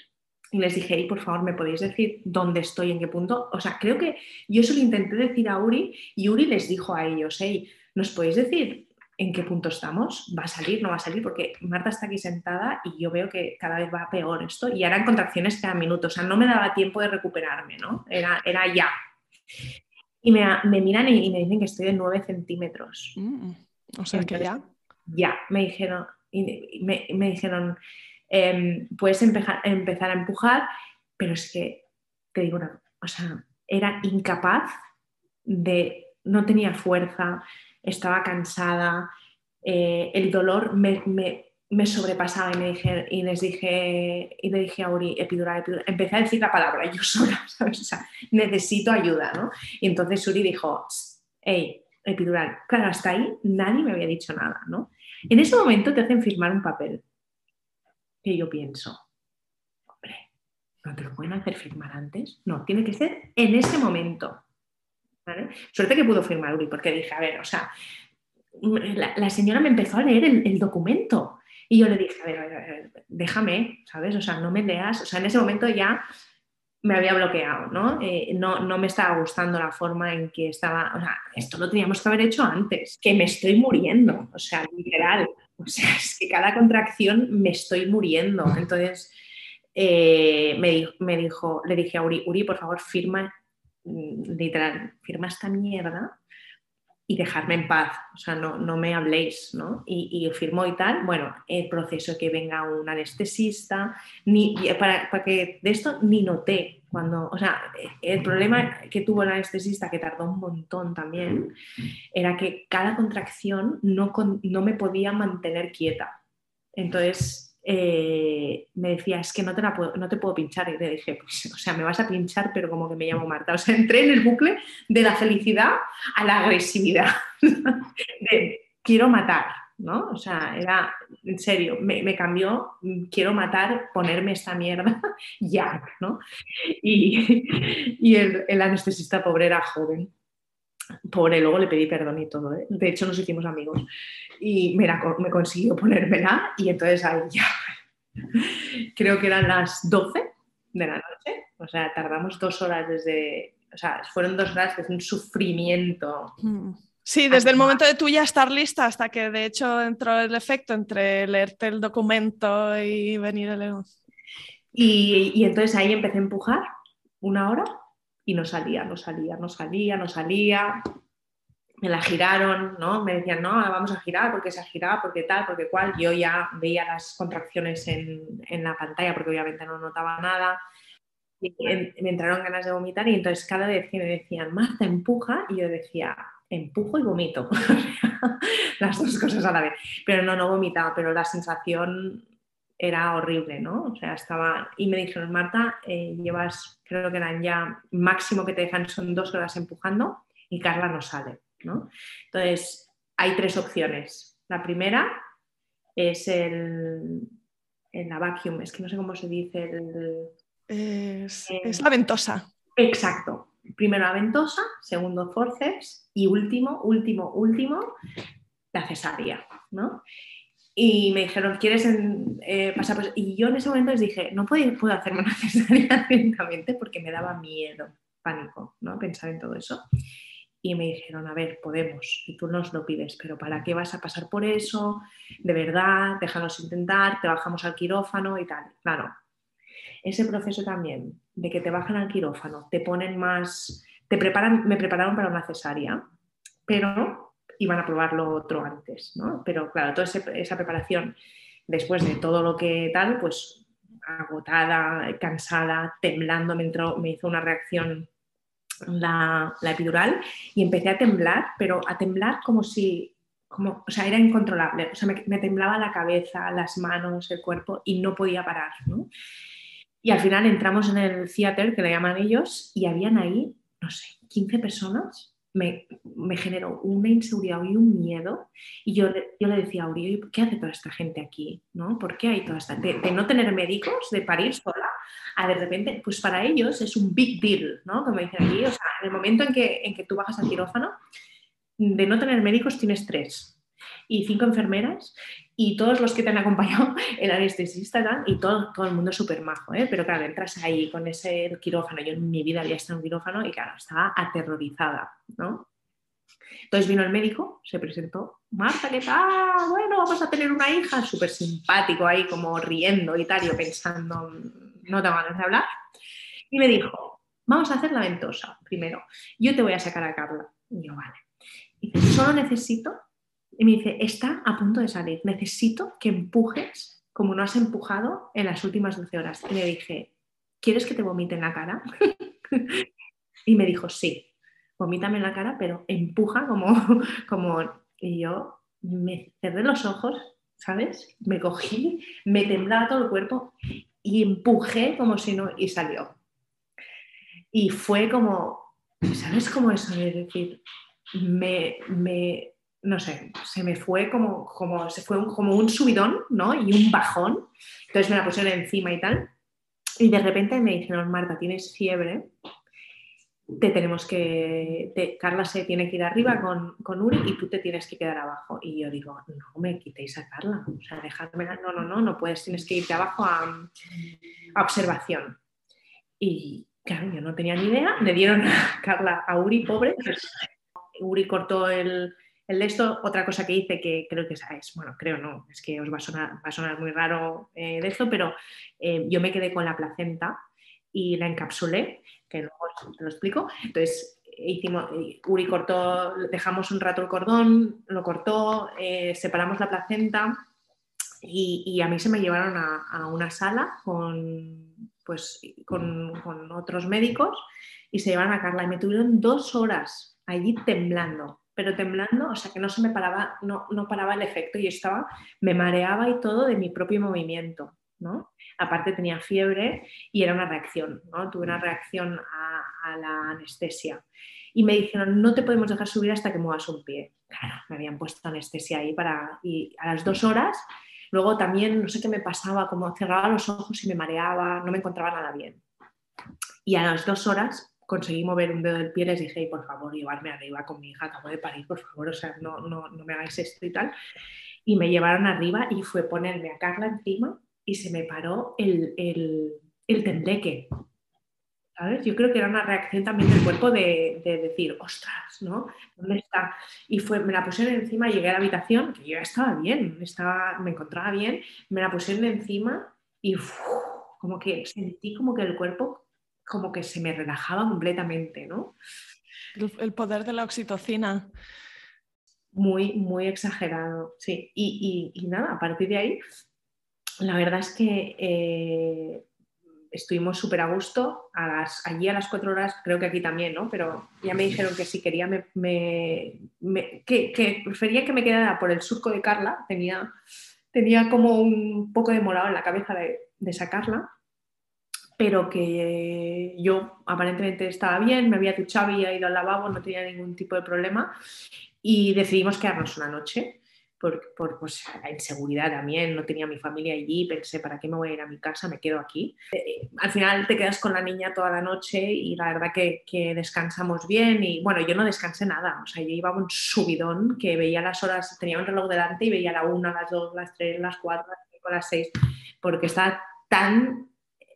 Y les dije, por favor, ¿me podéis decir dónde estoy, en qué punto? O sea, creo que yo eso lo intenté decir a Uri y Uri les dijo a ellos, hey, ¿nos podéis decir en qué punto estamos, va a salir, no va a salir, porque Marta está aquí sentada y yo veo que cada vez va peor esto y eran contracciones cada minuto, o sea, no me daba tiempo de recuperarme, ¿no? Era, era ya. Y me, miran y, me dicen que estoy de 9 centímetros. Mm, o sea, que ya. Ya, me dijeron, me, me dijeron em, puedes empezar, empezar a empujar, pero es que, te digo una, o sea, era incapaz de, no tenía fuerza, estaba cansada, eh, el dolor me, sobrepasaba y, me dije, y les dije, y le dije a Uri, epidural, epidural, empecé a decir la palabra yo sola, necesito ayuda, ¿no? Y entonces Uri dijo, hey, epidural, claro, hasta ahí nadie me había dicho nada, ¿no? En ese momento te hacen firmar un papel, que yo pienso, hombre, ¿no te lo pueden hacer firmar antes? No, tiene que ser en ese momento. Suerte que pudo firmar Uri, porque dije, a ver, o sea, la, señora me empezó a leer el, documento y yo le dije, a ver, a ver, déjame, ¿sabes? O sea, no me leas, o sea, en ese momento ya me había bloqueado, ¿no? Eh, no, no me estaba gustando la forma en que estaba, o sea, esto lo teníamos que haber hecho antes, que me estoy muriendo, o sea, literal, o sea, es que cada contracción me estoy muriendo, entonces... Eh, me, dijo, le dije a Uri, Uri, por favor, firma literal, firma esta mierda y dejarme en paz, o sea, no, no me habléis, ¿no? Y, y, firmó y tal, bueno, el proceso que venga un anestesista, ni, para, para, que de esto ni noté cuando, o sea, el problema que tuvo el anestesista, que tardó un montón también, era que cada contracción no, no me podía mantener quieta. Entonces, eh, me decía, es que no te, puedo, no te puedo pinchar. Y le dije, pues, o sea, me vas a pinchar, pero como que me llamo Marta. O sea, entré en el bucle de la felicidad a la agresividad, de quiero matar, ¿no? O sea, era, en serio, me, cambió, quiero matar, ponerme esta mierda ya, ¿no? Y, y el anestesista pobre era joven pobre, luego le pedí perdón y todo, ¿eh? de hecho nos hicimos amigos y me, me consiguió ponérmela y entonces ahí ya creo que eran las 12 de la noche, o sea, tardamos dos horas desde, o sea, fueron dos horas que es un sufrimiento. Mm. Sí, desde el momento de tú ya estar lista hasta que de hecho entró el efecto entre leerte el documento y venir a. Y, y entonces ahí empecé a empujar una hora y no salía, no salía, no salía, no salía. Me la giraron, ¿no? Me decían, no, vamos a girar porque se ha girado, porque tal, porque cual. Yo ya veía las contracciones en, en la pantalla porque obviamente no notaba nada. Me entraron ganas de vomitar y entonces cada vez que me decían, Marta, empuja, y yo decía, empujo y vomito. las dos cosas a la vez. Pero no, no vomitaba, pero la sensación era horrible, ¿no? O sea, estaba... Y me dijeron, Marta, eh, llevas, creo que eran ya, máximo que te dejan son dos horas empujando y Carla no sale, ¿no? Entonces, hay tres opciones. La primera es el, en la vacuum, es que no sé cómo se dice. El, es, eh, es la ventosa. Exacto. Primero la ventosa, segundo forceps y último, último, último, la cesárea, ¿no? Y me dijeron, ¿quieres eh, pasar? Y yo en ese momento les dije, no puedo, puedo hacerme una cesárea directamente porque me daba miedo, pánico, ¿no? Pensar en todo eso. Y me dijeron, a ver, podemos, y tú nos lo pides, pero ¿para qué vas a pasar por eso? De verdad, déjanos intentar, te bajamos al quirófano y tal. Claro, ese proceso también de que te bajan al quirófano, te ponen más, te preparan, me prepararon para una cesárea, pero iban a probar lo otro antes, ¿no? Pero claro, toda esa preparación después de todo lo que tal, pues agotada, cansada, temblando, me, entró, me hizo una reacción la, epidural y empecé a temblar, pero a temblar como si, como, o sea, era incontrolable, o sea, me, me temblaba la cabeza, las manos, el cuerpo y no podía parar, ¿no? Y al final entramos en el theater, que le llaman ellos, y habían ahí, no sé, 15 personas me, generó una inseguridad y un miedo. Y yo, yo le decía a Uri, ¿qué hace toda esta gente aquí? ¿no? ¿Por qué hay toda esta de, de no tener médicos, de parir sola, a de repente, pues para ellos es un big deal, ¿no? Como dicen aquí, o sea, en el momento en que, en que tú bajas al quirófano, de no tener médicos tienes tres y cinco enfermeras y todos los que te han acompañado, el anestesista y todo, todo el mundo súper majo, ¿eh? pero claro, entras ahí con ese quirófano, yo en mi vida había estado en un quirófano y claro, estaba aterrorizada, ¿no? Entonces vino el médico, se presentó, Marta, ¿qué tal? Bueno, vamos a tener una hija, súper simpático ahí, como riendo y tal, yo pensando, no tengo ganas de hablar, y me dijo, vamos a hacer la ventosa primero, yo te voy a sacar a Carla. Y yo, vale. Y solo necesito y me dice, está a punto de salir, necesito que empujes como no has empujado en las últimas 12 horas. Y le dije, ¿quieres que te vomite en la cara? y me dijo, sí, vomítame en la cara, pero empuja como, como... Y yo me cerré los ojos, ¿sabes? Me cogí, me temblaba todo el cuerpo y empujé como si no... y salió. Y fue como, ¿sabes cómo eso? Es decir, me, me no sé, se me fue como, como, se fue como un subidón, ¿no? Y un bajón. Entonces me la pusieron encima y tal. Y de repente me dijeron, Marta, tienes fiebre, te tenemos que, Carla se tiene que ir arriba con, con, Uri y tú te tienes que quedar abajo. Y yo digo, no me quitéis a Carla, o sea, dejadme, no, no, no, no puedes, tienes que irte abajo a, a observación. Y claro, yo no tenía ni idea, le dieron a Carla a Uri, pobre, Uri cortó el, el de esto, otra cosa que hice que creo que es, bueno, creo no, es que os va a sonar, va a sonar muy raro eh, de esto, pero eh, yo me quedé con la placenta y la encapsulé, que luego te lo explico. Entonces, hicimos, eh, Uri cortó, dejamos un rato el cordón, lo cortó, separamos la placenta y, a mí se me llevaron a, una sala con, pues, con otros médicos y se llevaron a Carla y me tuvieron dos horas allí temblando pero temblando, o sea que no se me paraba, no, no paraba el efecto y estaba, me mareaba y todo de mi propio movimiento, ¿no? Aparte tenía fiebre y era una reacción, ¿no? Tuve una reacción a, la anestesia. Y me dijeron, no te podemos dejar subir hasta que muevas un pie. Claro, me habían puesto anestesia ahí para... Y a las dos horas, luego también, no sé qué me pasaba, como cerraba los ojos y me mareaba, no me encontraba nada bien. Y a las dos horas conseguí mover un dedo del pie, les dije, por favor, llevarme arriba con mi hija, acabo de parir, por favor, o sea, no, no, no me hagáis esto y tal. Y me llevaron arriba y fue ponerme a Carla encima y se me paró el, el, el tembleque. ¿Sabes? Yo creo que era una reacción también del cuerpo de, decir, ostras, ¿no? ¿Dónde está? Y fue, me la pusieron encima, llegué a la habitación, que yo ya estaba bien, estaba, me encontraba bien, me la pusieron encima y como que sentí como que el cuerpo como que se me relajaba completamente, ¿no? El, poder de la oxitocina. Muy, muy exagerado, sí. Y, nada, a partir de ahí, la verdad es que eh, estuvimos súper a gusto. A las, allí a las cuatro horas, creo que aquí también, ¿no? Pero ya me dijeron que si quería, me, que, prefería que me quedara por el surco de Carla. Tenía, tenía como un poco de morado en la cabeza de, de sacarla pero que yo aparentemente estaba bien, me había duchado, había ido al lavabo, no tenía ningún tipo de problema y decidimos quedarnos una noche por, por pues, la inseguridad también, no tenía mi familia allí, pensé, ¿para qué me voy a ir a mi casa? Me quedo aquí. Eh, al final te quedas con la niña toda la noche y la verdad que, descansamos bien y bueno, yo no descansé nada, o sea, yo iba un subidón que veía las horas, tenía un reloj delante y veía la una, las dos, las tres, las cuatro, las cinco, las seis, porque estaba tan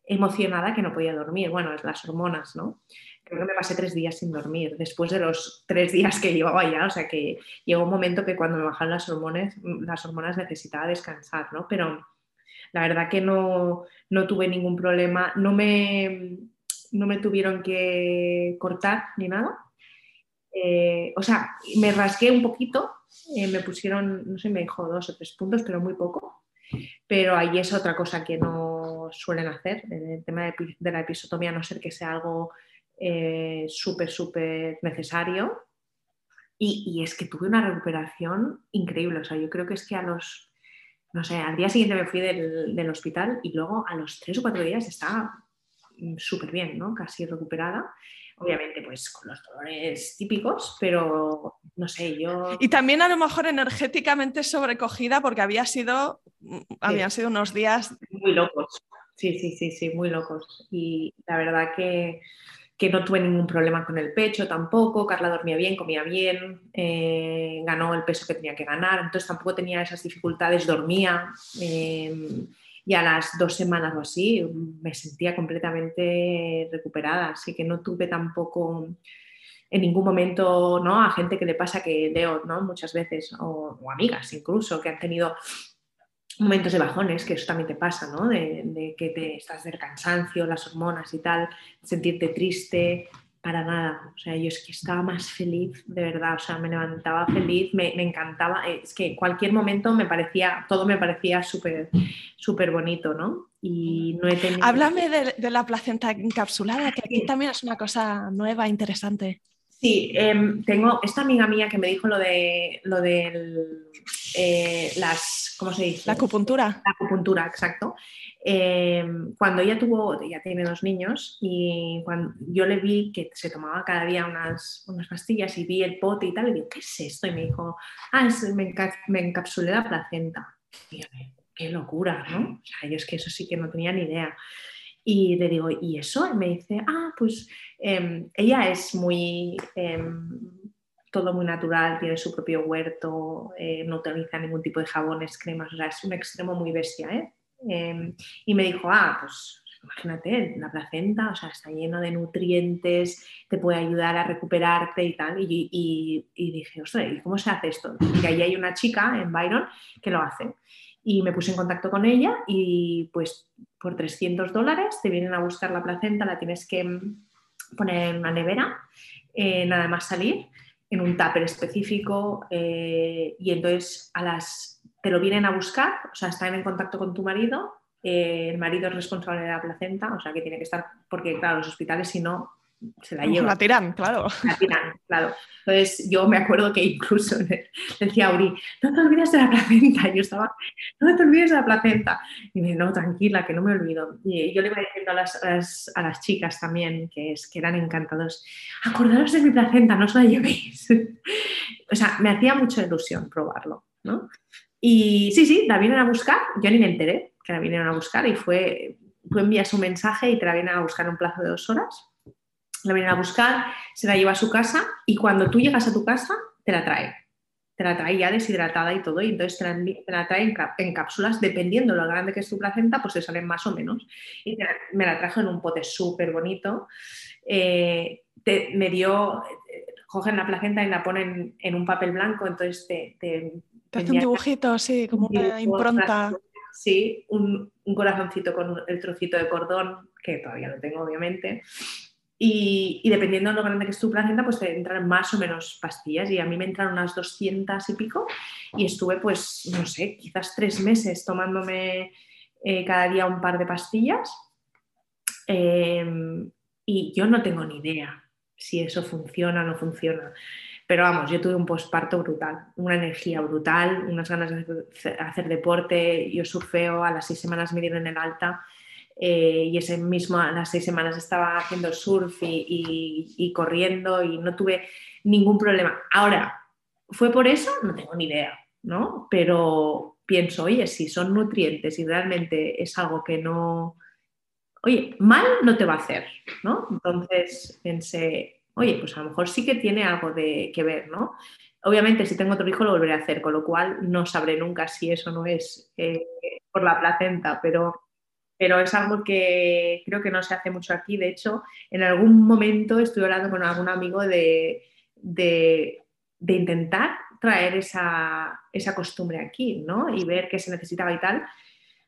emocionada que no podía dormir. Bueno, las hormonas, ¿no? Creo que me pasé tres días sin dormir después de los tres días que llevaba ya. O sea que llegó un momento que cuando me bajaron las hormonas, las hormonas necesitaba descansar, ¿no? Pero la verdad que no, no tuve ningún problema. No me, no me tuvieron que cortar ni nada. Eh, o sea, me rasgué un poquito, eh, me pusieron, no sé, me dijo dos o tres puntos, pero muy poco. Pero ahí es otra cosa que no suelen hacer, el tema de, la episotomía, a no ser que sea algo eh, súper, súper necesario. Y, es que tuve una recuperación increíble. O sea, yo creo que es que a los, no sé, al día siguiente me fui del, del hospital y luego a los tres o cuatro días estaba súper bien, ¿no? Casi recuperada obviamente pues con los dolores típicos, pero no sé, yo... Y también a lo mejor energéticamente sobrecogida porque había sido, mm, habían sido unos días... Muy locos, sí, sí, sí, sí, muy locos. Y la verdad que, que no tuve ningún problema con el pecho tampoco, Carla dormía bien, comía bien, eh, ganó el peso que tenía que ganar, entonces tampoco tenía esas dificultades, dormía. Eh, y a las dos semanas o así me sentía completamente recuperada, así que no tuve tampoco en ningún momento, ¿no? A gente que le pasa que leo, ¿no? Muchas veces, o, amigas incluso, que han tenido momentos de bajones, que eso también te pasa, ¿no? De, de, que te estás del cansancio, las hormonas y tal, sentirte triste, para nada. O sea, yo es que estaba más feliz, de verdad. O sea, me levantaba feliz, me, encantaba. Es que cualquier momento me parecía, todo me parecía súper, súper bonito, ¿no? Y no he tenido... Háblame de, la placenta encapsulada, que aquí también es una cosa nueva, interesante. Sí, em, tengo esta amiga mía que me dijo lo de lo del eh, las, ¿cómo se dice? La acupuntura. La acupuntura, exacto. Em, cuando ella tuvo, ella tiene dos niños y cuando yo le vi que se tomaba cada día unas, unas pastillas y vi el pote y tal, le dije, ¿qué es esto? Y me dijo, ah, me, me, encapsulé la placenta. Y yo, qué locura, ¿no? O sea, yo es que eso sí que no tenía ni idea. Y le digo, ¿y eso? Y me dice, ah, pues em, ella es muy, em, todo muy natural, tiene su propio huerto, eh, no utiliza ningún tipo de jabones, cremas, o sea, es un extremo muy bestia, ¿eh? Em, y me dijo, ah, pues imagínate, la placenta, o sea, está lleno de nutrientes, te puede ayudar a recuperarte y tal. Y, dije, ostras, ¿y cómo se hace esto? Y ahí hay una chica en Byron que lo hace. Y me puse en contacto con ella y pues por 300 dólares te vienen a buscar la placenta, la tienes que mm, poner en una nevera, eh, nada más salir, en un tupper específico eh, y entonces a las te lo vienen a buscar, o sea, están en contacto con tu marido, eh, el marido es responsable de la placenta, o sea, que tiene que estar, porque claro, los hospitales si no, se la llevan. La tiran, claro. La tiran, claro. Entonces yo me acuerdo que incluso decía a Uri, no te olvides de la placenta. Yo estaba, no te olvides de la placenta. Y me no, tranquila, que no me olvido. Y yo le iba diciendo a las, a las, chicas también, que, es, que eran encantados, acordaros de mi placenta, no os la llevéis. o sea, me hacía mucha ilusión probarlo, ¿no? Y sí, sí, la vienen a buscar, yo ni me enteré que la vinieron a buscar y fue, tú envías un mensaje y te la vienen a buscar en un plazo de dos horas. La vienen a buscar, se la lleva a su casa y cuando tú llegas a tu casa, te la trae. te la trae ya deshidratada y todo, y entonces te la, trae en, cápsulas, dependiendo lo grande que es tu placenta, pues te salen más o menos. Y me la trajo en un pote súper bonito. Eh, me dio, cogen la placenta y la ponen en un papel blanco, entonces te... Te, hace un dibujito, sí, como una impronta. Sí, un, un corazoncito con el trocito de cordón, que todavía lo tengo obviamente, y, dependiendo de lo grande que es tu placenta, pues te entran más o menos pastillas. Y a mí me entraron unas 200 y pico y estuve, pues, no sé, quizás tres meses tomándome eh, cada día un par de pastillas. Em, y yo no tengo ni idea si eso funciona o no funciona. Pero vamos, yo tuve un posparto brutal, una energía brutal, unas ganas de hacer deporte. Yo surfeo, a las seis semanas me dieron el alta eh, y ese mismo, a las seis semanas estaba haciendo surf y, corriendo y no tuve ningún problema. Ahora, ¿fue por eso? No tengo ni idea, ¿no? Pero pienso, oye, si son nutrientes y realmente es algo que no, oye, mal no te va a hacer, ¿no? Entonces pensé, oye, pues a lo mejor sí que tiene algo de que ver, ¿no? Obviamente, si tengo otro hijo lo volveré a hacer, con lo cual no sabré nunca si eso no es eh, por la placenta, pero pero es algo que creo que no se hace mucho aquí. De hecho, en algún momento estuve hablando con algún amigo de, intentar traer esa, esa, costumbre aquí, ¿no? Y ver qué se necesitaba y tal. Al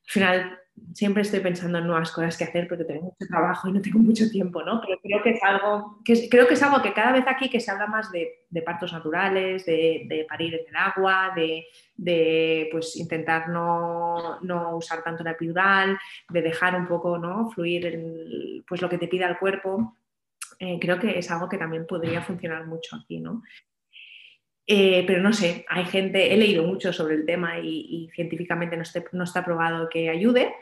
final siempre estoy pensando en nuevas cosas que hacer porque tengo mucho trabajo y no tengo mucho tiempo, ¿no? Pero creo que es algo que, creo que, es algo que cada vez aquí que se habla más de, partos naturales, de, parir en el agua, de, pues, intentar no, usar tanto la epidural, de dejar un poco ¿no? fluir pues, lo que te pida el cuerpo, eh, creo que es algo que también podría funcionar mucho aquí, ¿no? Eh, pero no sé, hay gente, he leído mucho sobre el tema y, científicamente no, está probado que ayude,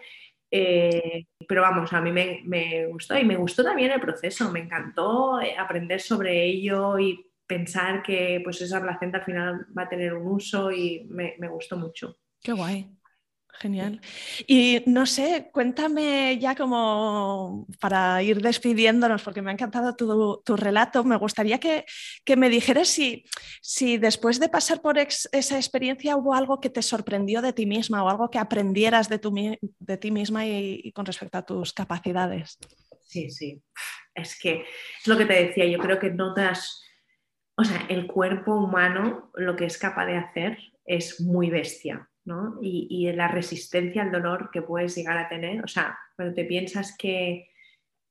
eh, pero vamos, a mí me, gustó y me gustó también el proceso, me encantó eh, aprender sobre ello y pensar que pues esa placenta al final va a tener un uso y me, me gustó mucho. Qué guay. Genial. Y no sé, cuéntame ya como para ir despidiéndonos, porque me ha encantado tu, relato, me gustaría que, me dijeras si, si, después de pasar por esa experiencia hubo algo que te sorprendió de ti misma o algo que aprendieras de, tu, de ti misma y, con respecto a tus capacidades. Sí, sí. Es que es lo que te decía, yo creo que notas, o sea, el cuerpo humano lo que es capaz de hacer es muy bestia y, la resistencia al dolor que puedes llegar a tener. O sea, cuando te piensas que,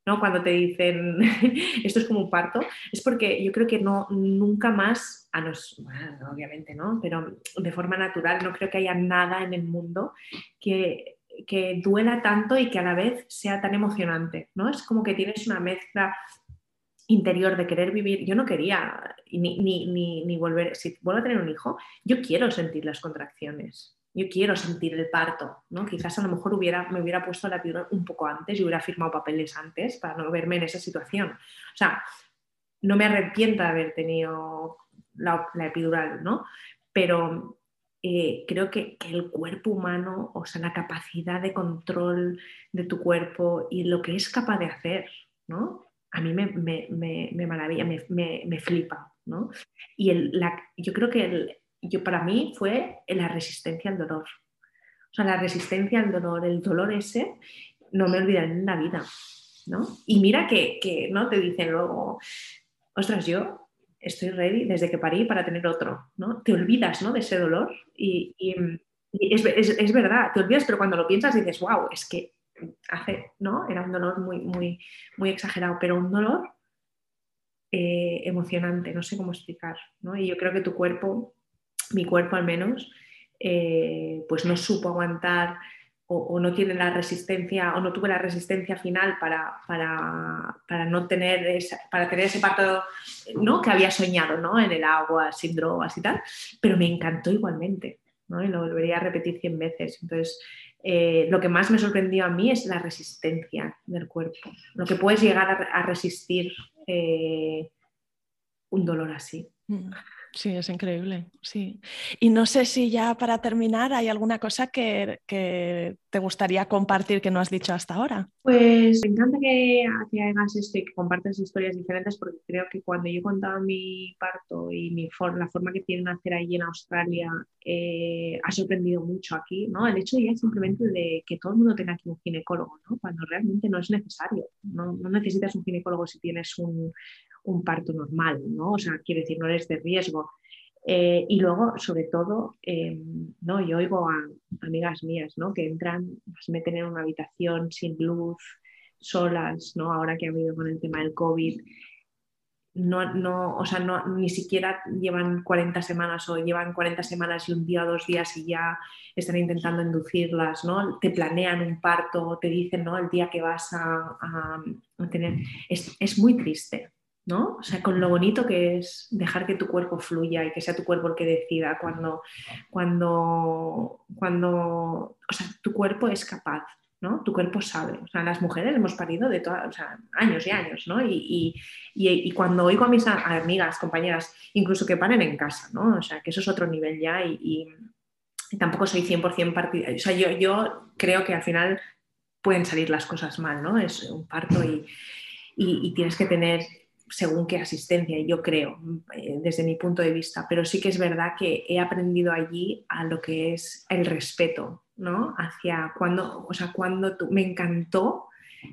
¿no? Cuando te dicen esto es como un parto, es porque yo creo que no, nunca más, a nos, obviamente, ¿no? Pero de forma natural no creo que haya nada en el mundo que, que duela tanto y que a la vez sea tan emocionante, ¿no? Es como que tienes una mezcla interior de querer vivir, yo no quería ni, ni, ni, volver, si vuelvo a tener un hijo, yo quiero sentir las contracciones, yo quiero sentir el parto, ¿no? Quizás a lo mejor hubiera, me hubiera puesto la epidural un poco antes y hubiera firmado papeles antes para no verme en esa situación. O sea, no me arrepiento de haber tenido la, epidural, ¿no? Pero eh, creo que, el cuerpo humano, o sea, la capacidad de control de tu cuerpo y lo que es capaz de hacer, ¿no? A mí me, me, maravilla, me, flipa, ¿no? Y el, la, yo creo que el, yo, para mí fue la resistencia al dolor. O sea, la resistencia al dolor, el dolor ese, no me olvidaré en la vida. ¿no? Y mira que, ¿no? te dicen luego, ostras, yo estoy ready desde que parí para tener otro. ¿no? Te olvidas ¿no? de ese dolor y, es, verdad, te olvidas, pero cuando lo piensas dices, wow, es que hace, ¿no? Era un dolor muy, muy, muy exagerado, pero un dolor eh, emocionante, no sé cómo explicar. ¿no? Y yo creo que tu cuerpo mi cuerpo al menos, eh, pues no supo aguantar o, no tiene la resistencia o no tuve la resistencia final para, para, no tener para tener ese parto ¿no? que había soñado ¿no? en el agua, sin drogas y tal, pero me encantó igualmente ¿no? y lo volvería a repetir 100 veces. Entonces, eh, lo que más me sorprendió a mí es la resistencia del cuerpo, lo que puedes llegar a, resistir eh, un dolor así. Mm. Sí, es increíble, sí. Y no sé si ya para terminar hay alguna cosa que, te gustaría compartir que no has dicho hasta ahora. Pues me encanta que, hagas esto y que compartas historias diferentes porque creo que cuando yo contaba mi parto y mi la forma que tienen hacer ahí en Australia eh, ha sorprendido mucho aquí, ¿no? El hecho ya simplemente de que todo el mundo tenga aquí un ginecólogo, ¿no? Cuando realmente no es necesario, no necesitas un ginecólogo si tienes un, un parto normal, ¿no? O sea, quiere decir, no eres de riesgo. Eh, y luego, sobre todo, em, ¿no? yo oigo a amigas mías ¿no? que entran, se meten en una habitación sin luz, solas, ¿no? ahora que ha habido con el tema del COVID. No, no, o sea, no, ni siquiera llevan 40 semanas o llevan 40 semanas y un día o dos días y ya están intentando inducirlas, ¿no? Te planean un parto, te dicen, ¿no? El día que vas a, a tener... Es, es muy triste, ¿no? O sea, con lo bonito que es dejar que tu cuerpo fluya y que sea tu cuerpo el que decida cuando, cuando, cuando, o sea, tu cuerpo es capaz, ¿no? Tu cuerpo sabe. O sea, las mujeres hemos parido de todas, o sea, años y años, ¿no? Y, cuando oigo a mis amigas, compañeras, incluso que paren en casa, ¿no? O sea, que eso es otro nivel ya y, tampoco soy 100% partidaria. O sea, yo, yo creo que al final pueden salir las cosas mal, ¿no? Es un parto y, y, tienes que tener según qué asistencia, yo creo, eh, desde mi punto de vista, pero sí que es verdad que he aprendido allí a lo que es el respeto, ¿no? Hacia cuando, o sea, cuando tú, me encantó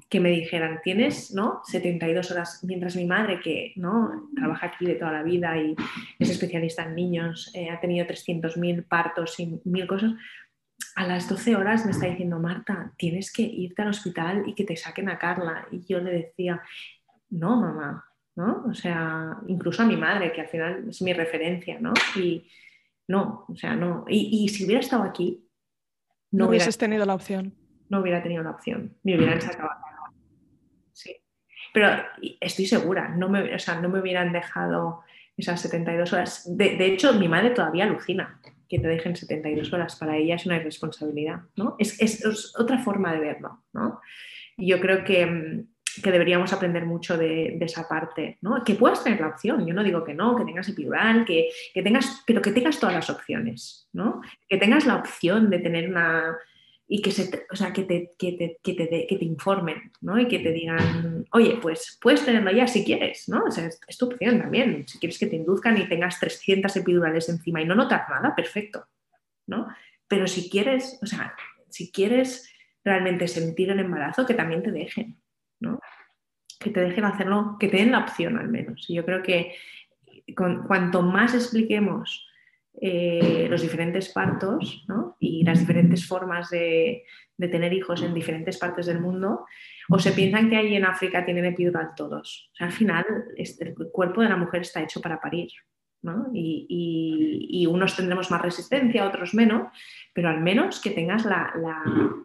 que me dijeran, tienes, ¿no? 72 horas, mientras mi madre, que, ¿no? Trabaja aquí de toda la vida y es especialista en niños, eh, ha tenido 300.000 partos y mil cosas, a las 12 horas me está diciendo, Marta, tienes que irte al hospital y que te saquen a Carla. Y yo le decía, no, mamá, o sea, incluso a mi madre, que al final es mi referencia, ¿no? Y no, o sea, no. Y, si hubiera estado aquí, no, hubieses tenido la opción. No hubiera tenido la opción, me hubieran sacado a Sí. Pero estoy segura, no me, o sea, no me hubieran dejado esas 72 horas. De, hecho, mi madre todavía alucina que te dejen 72 horas. Para ella es una irresponsabilidad, ¿no? Es, es otra forma de verlo, ¿no? Y yo creo que mm, que deberíamos aprender mucho de, esa parte, ¿no? Que puedas tener la opción, yo no digo que no, que tengas epidural, que, que tengas, pero que tengas todas las opciones, ¿no? Que tengas la opción de tener una y que, se, o sea, que, te, que, te, que, te, que te informen, ¿no? Y que te digan, oye, pues puedes tenerlo ya si quieres, ¿no? O sea, es, es, tu opción también. Si quieres que te induzcan y tengas 300 epidurales encima y no notas nada, perfecto, ¿no? Pero si quieres, o sea, si quieres realmente sentir el embarazo, que también te dejen, que te dejen hacerlo, que te den la opción al menos. Y yo creo que cuanto más expliquemos eh, los diferentes partos y las diferentes formas de, tener hijos en diferentes partes del mundo, o se piensan que ahí en África tienen epidural todos. al final, el cuerpo de la mujer está hecho para parir. Y, unos tendremos más resistencia, otros menos, pero al menos que tengas la,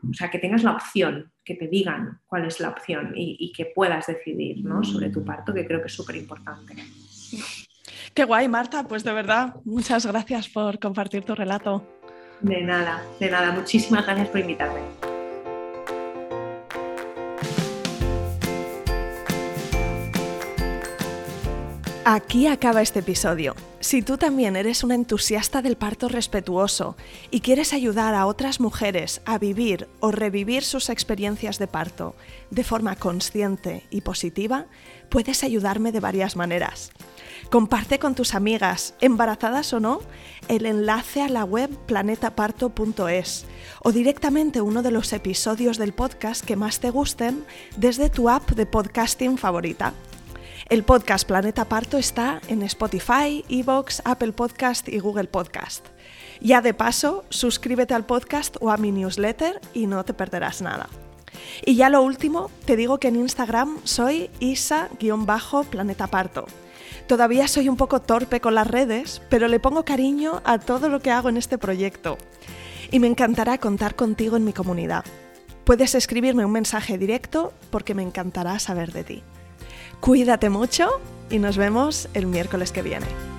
o sea, que tengas la opción, que te digan cuál es la opción y, que puedas decidir sobre tu parto, que creo que es súper importante. Qué guay, Marta, pues de verdad, muchas gracias por compartir tu relato. De nada, de nada, muchísimas gracias por invitarme. Aquí acaba este episodio. Si tú también eres un entusiasta del parto respetuoso y quieres ayudar a otras mujeres a vivir o revivir sus experiencias de parto de forma consciente y positiva, puedes ayudarme de varias maneras. Comparte con tus amigas, embarazadas o no, el enlace a la web planetaparto.es o directamente uno de los episodios del podcast que más te gusten desde tu app de podcasting favorita. El podcast Planeta Parto está en Spotify, Evox, Apple Podcast y Google Podcast. Ya de paso, suscríbete al podcast o a mi newsletter y no te perderás nada. Y ya lo último, te digo que en Instagram soy isa-planeta parto. Todavía soy un poco torpe con las redes, pero le pongo cariño a todo lo que hago en este proyecto. Y me encantará contar contigo en mi comunidad. Puedes escribirme un mensaje directo porque me encantará saber de ti. Cuídate mucho y nos vemos el miércoles que viene.